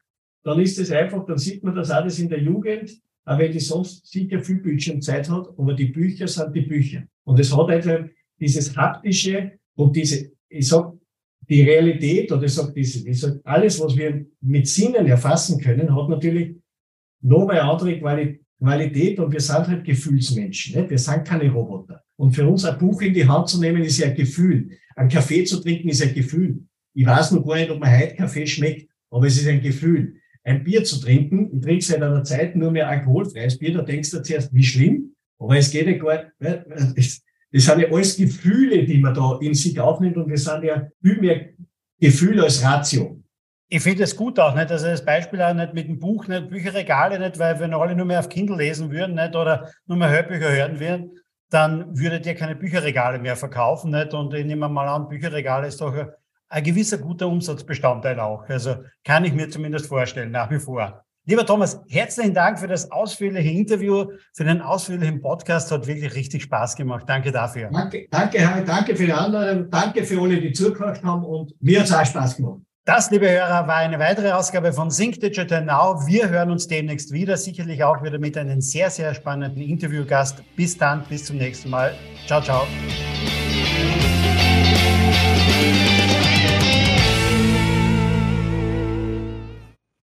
dann ist es einfach, dann sieht man das alles in der Jugend, auch wenn die sonst sicher viel Bildschirmzeit hat, aber die Bücher sind die Bücher. Und es hat einfach dieses haptische und diese, ich sag, die Realität oder ich sag, diese, ich sag, alles, was wir mit Sinnen erfassen können, hat natürlich noch eine andere Qualität und wir sind halt Gefühlsmenschen. Nicht? Wir sind keine Roboter. Und für uns ein Buch in die Hand zu nehmen, ist ja ein Gefühl. Ein Kaffee zu trinken ist ein Gefühl. Ich weiß noch gar nicht, ob mir heute Kaffee schmeckt, aber es ist ein Gefühl ein Bier zu trinken. Ich trinke seit einer Zeit nur mehr alkoholfreies Bier. Da denkst du zuerst, wie schlimm. Aber es geht ja gar nicht. Das sind ja alles Gefühle, die man da in sich aufnimmt. Und wir sind ja viel mehr Gefühle als Ratio. Ich finde es gut auch, nicht? Also das Beispiel auch nicht mit dem Buch, nicht Bücherregale, nicht, weil wenn alle nur mehr auf Kindle lesen würden, nicht, oder nur mehr Hörbücher hören würden, dann würdet ihr keine Bücherregale mehr verkaufen, nicht? Und ich nehme mal an, Bücherregale ist doch ein gewisser guter Umsatzbestandteil auch. Also kann ich mir zumindest vorstellen, nach wie vor. Lieber Thomas, herzlichen Dank für das ausführliche Interview, für den ausführlichen Podcast. Hat wirklich richtig Spaß gemacht. Danke dafür. Danke, danke, Harry, danke für die anderen. Danke für alle, die zugehört haben. Und mir hat es auch Spaß gemacht. Das, liebe Hörer, war eine weitere Ausgabe von Sync Digital Now. Wir hören uns demnächst wieder, sicherlich auch wieder mit einem sehr, sehr spannenden Interviewgast. Bis dann, bis zum nächsten Mal. Ciao, ciao.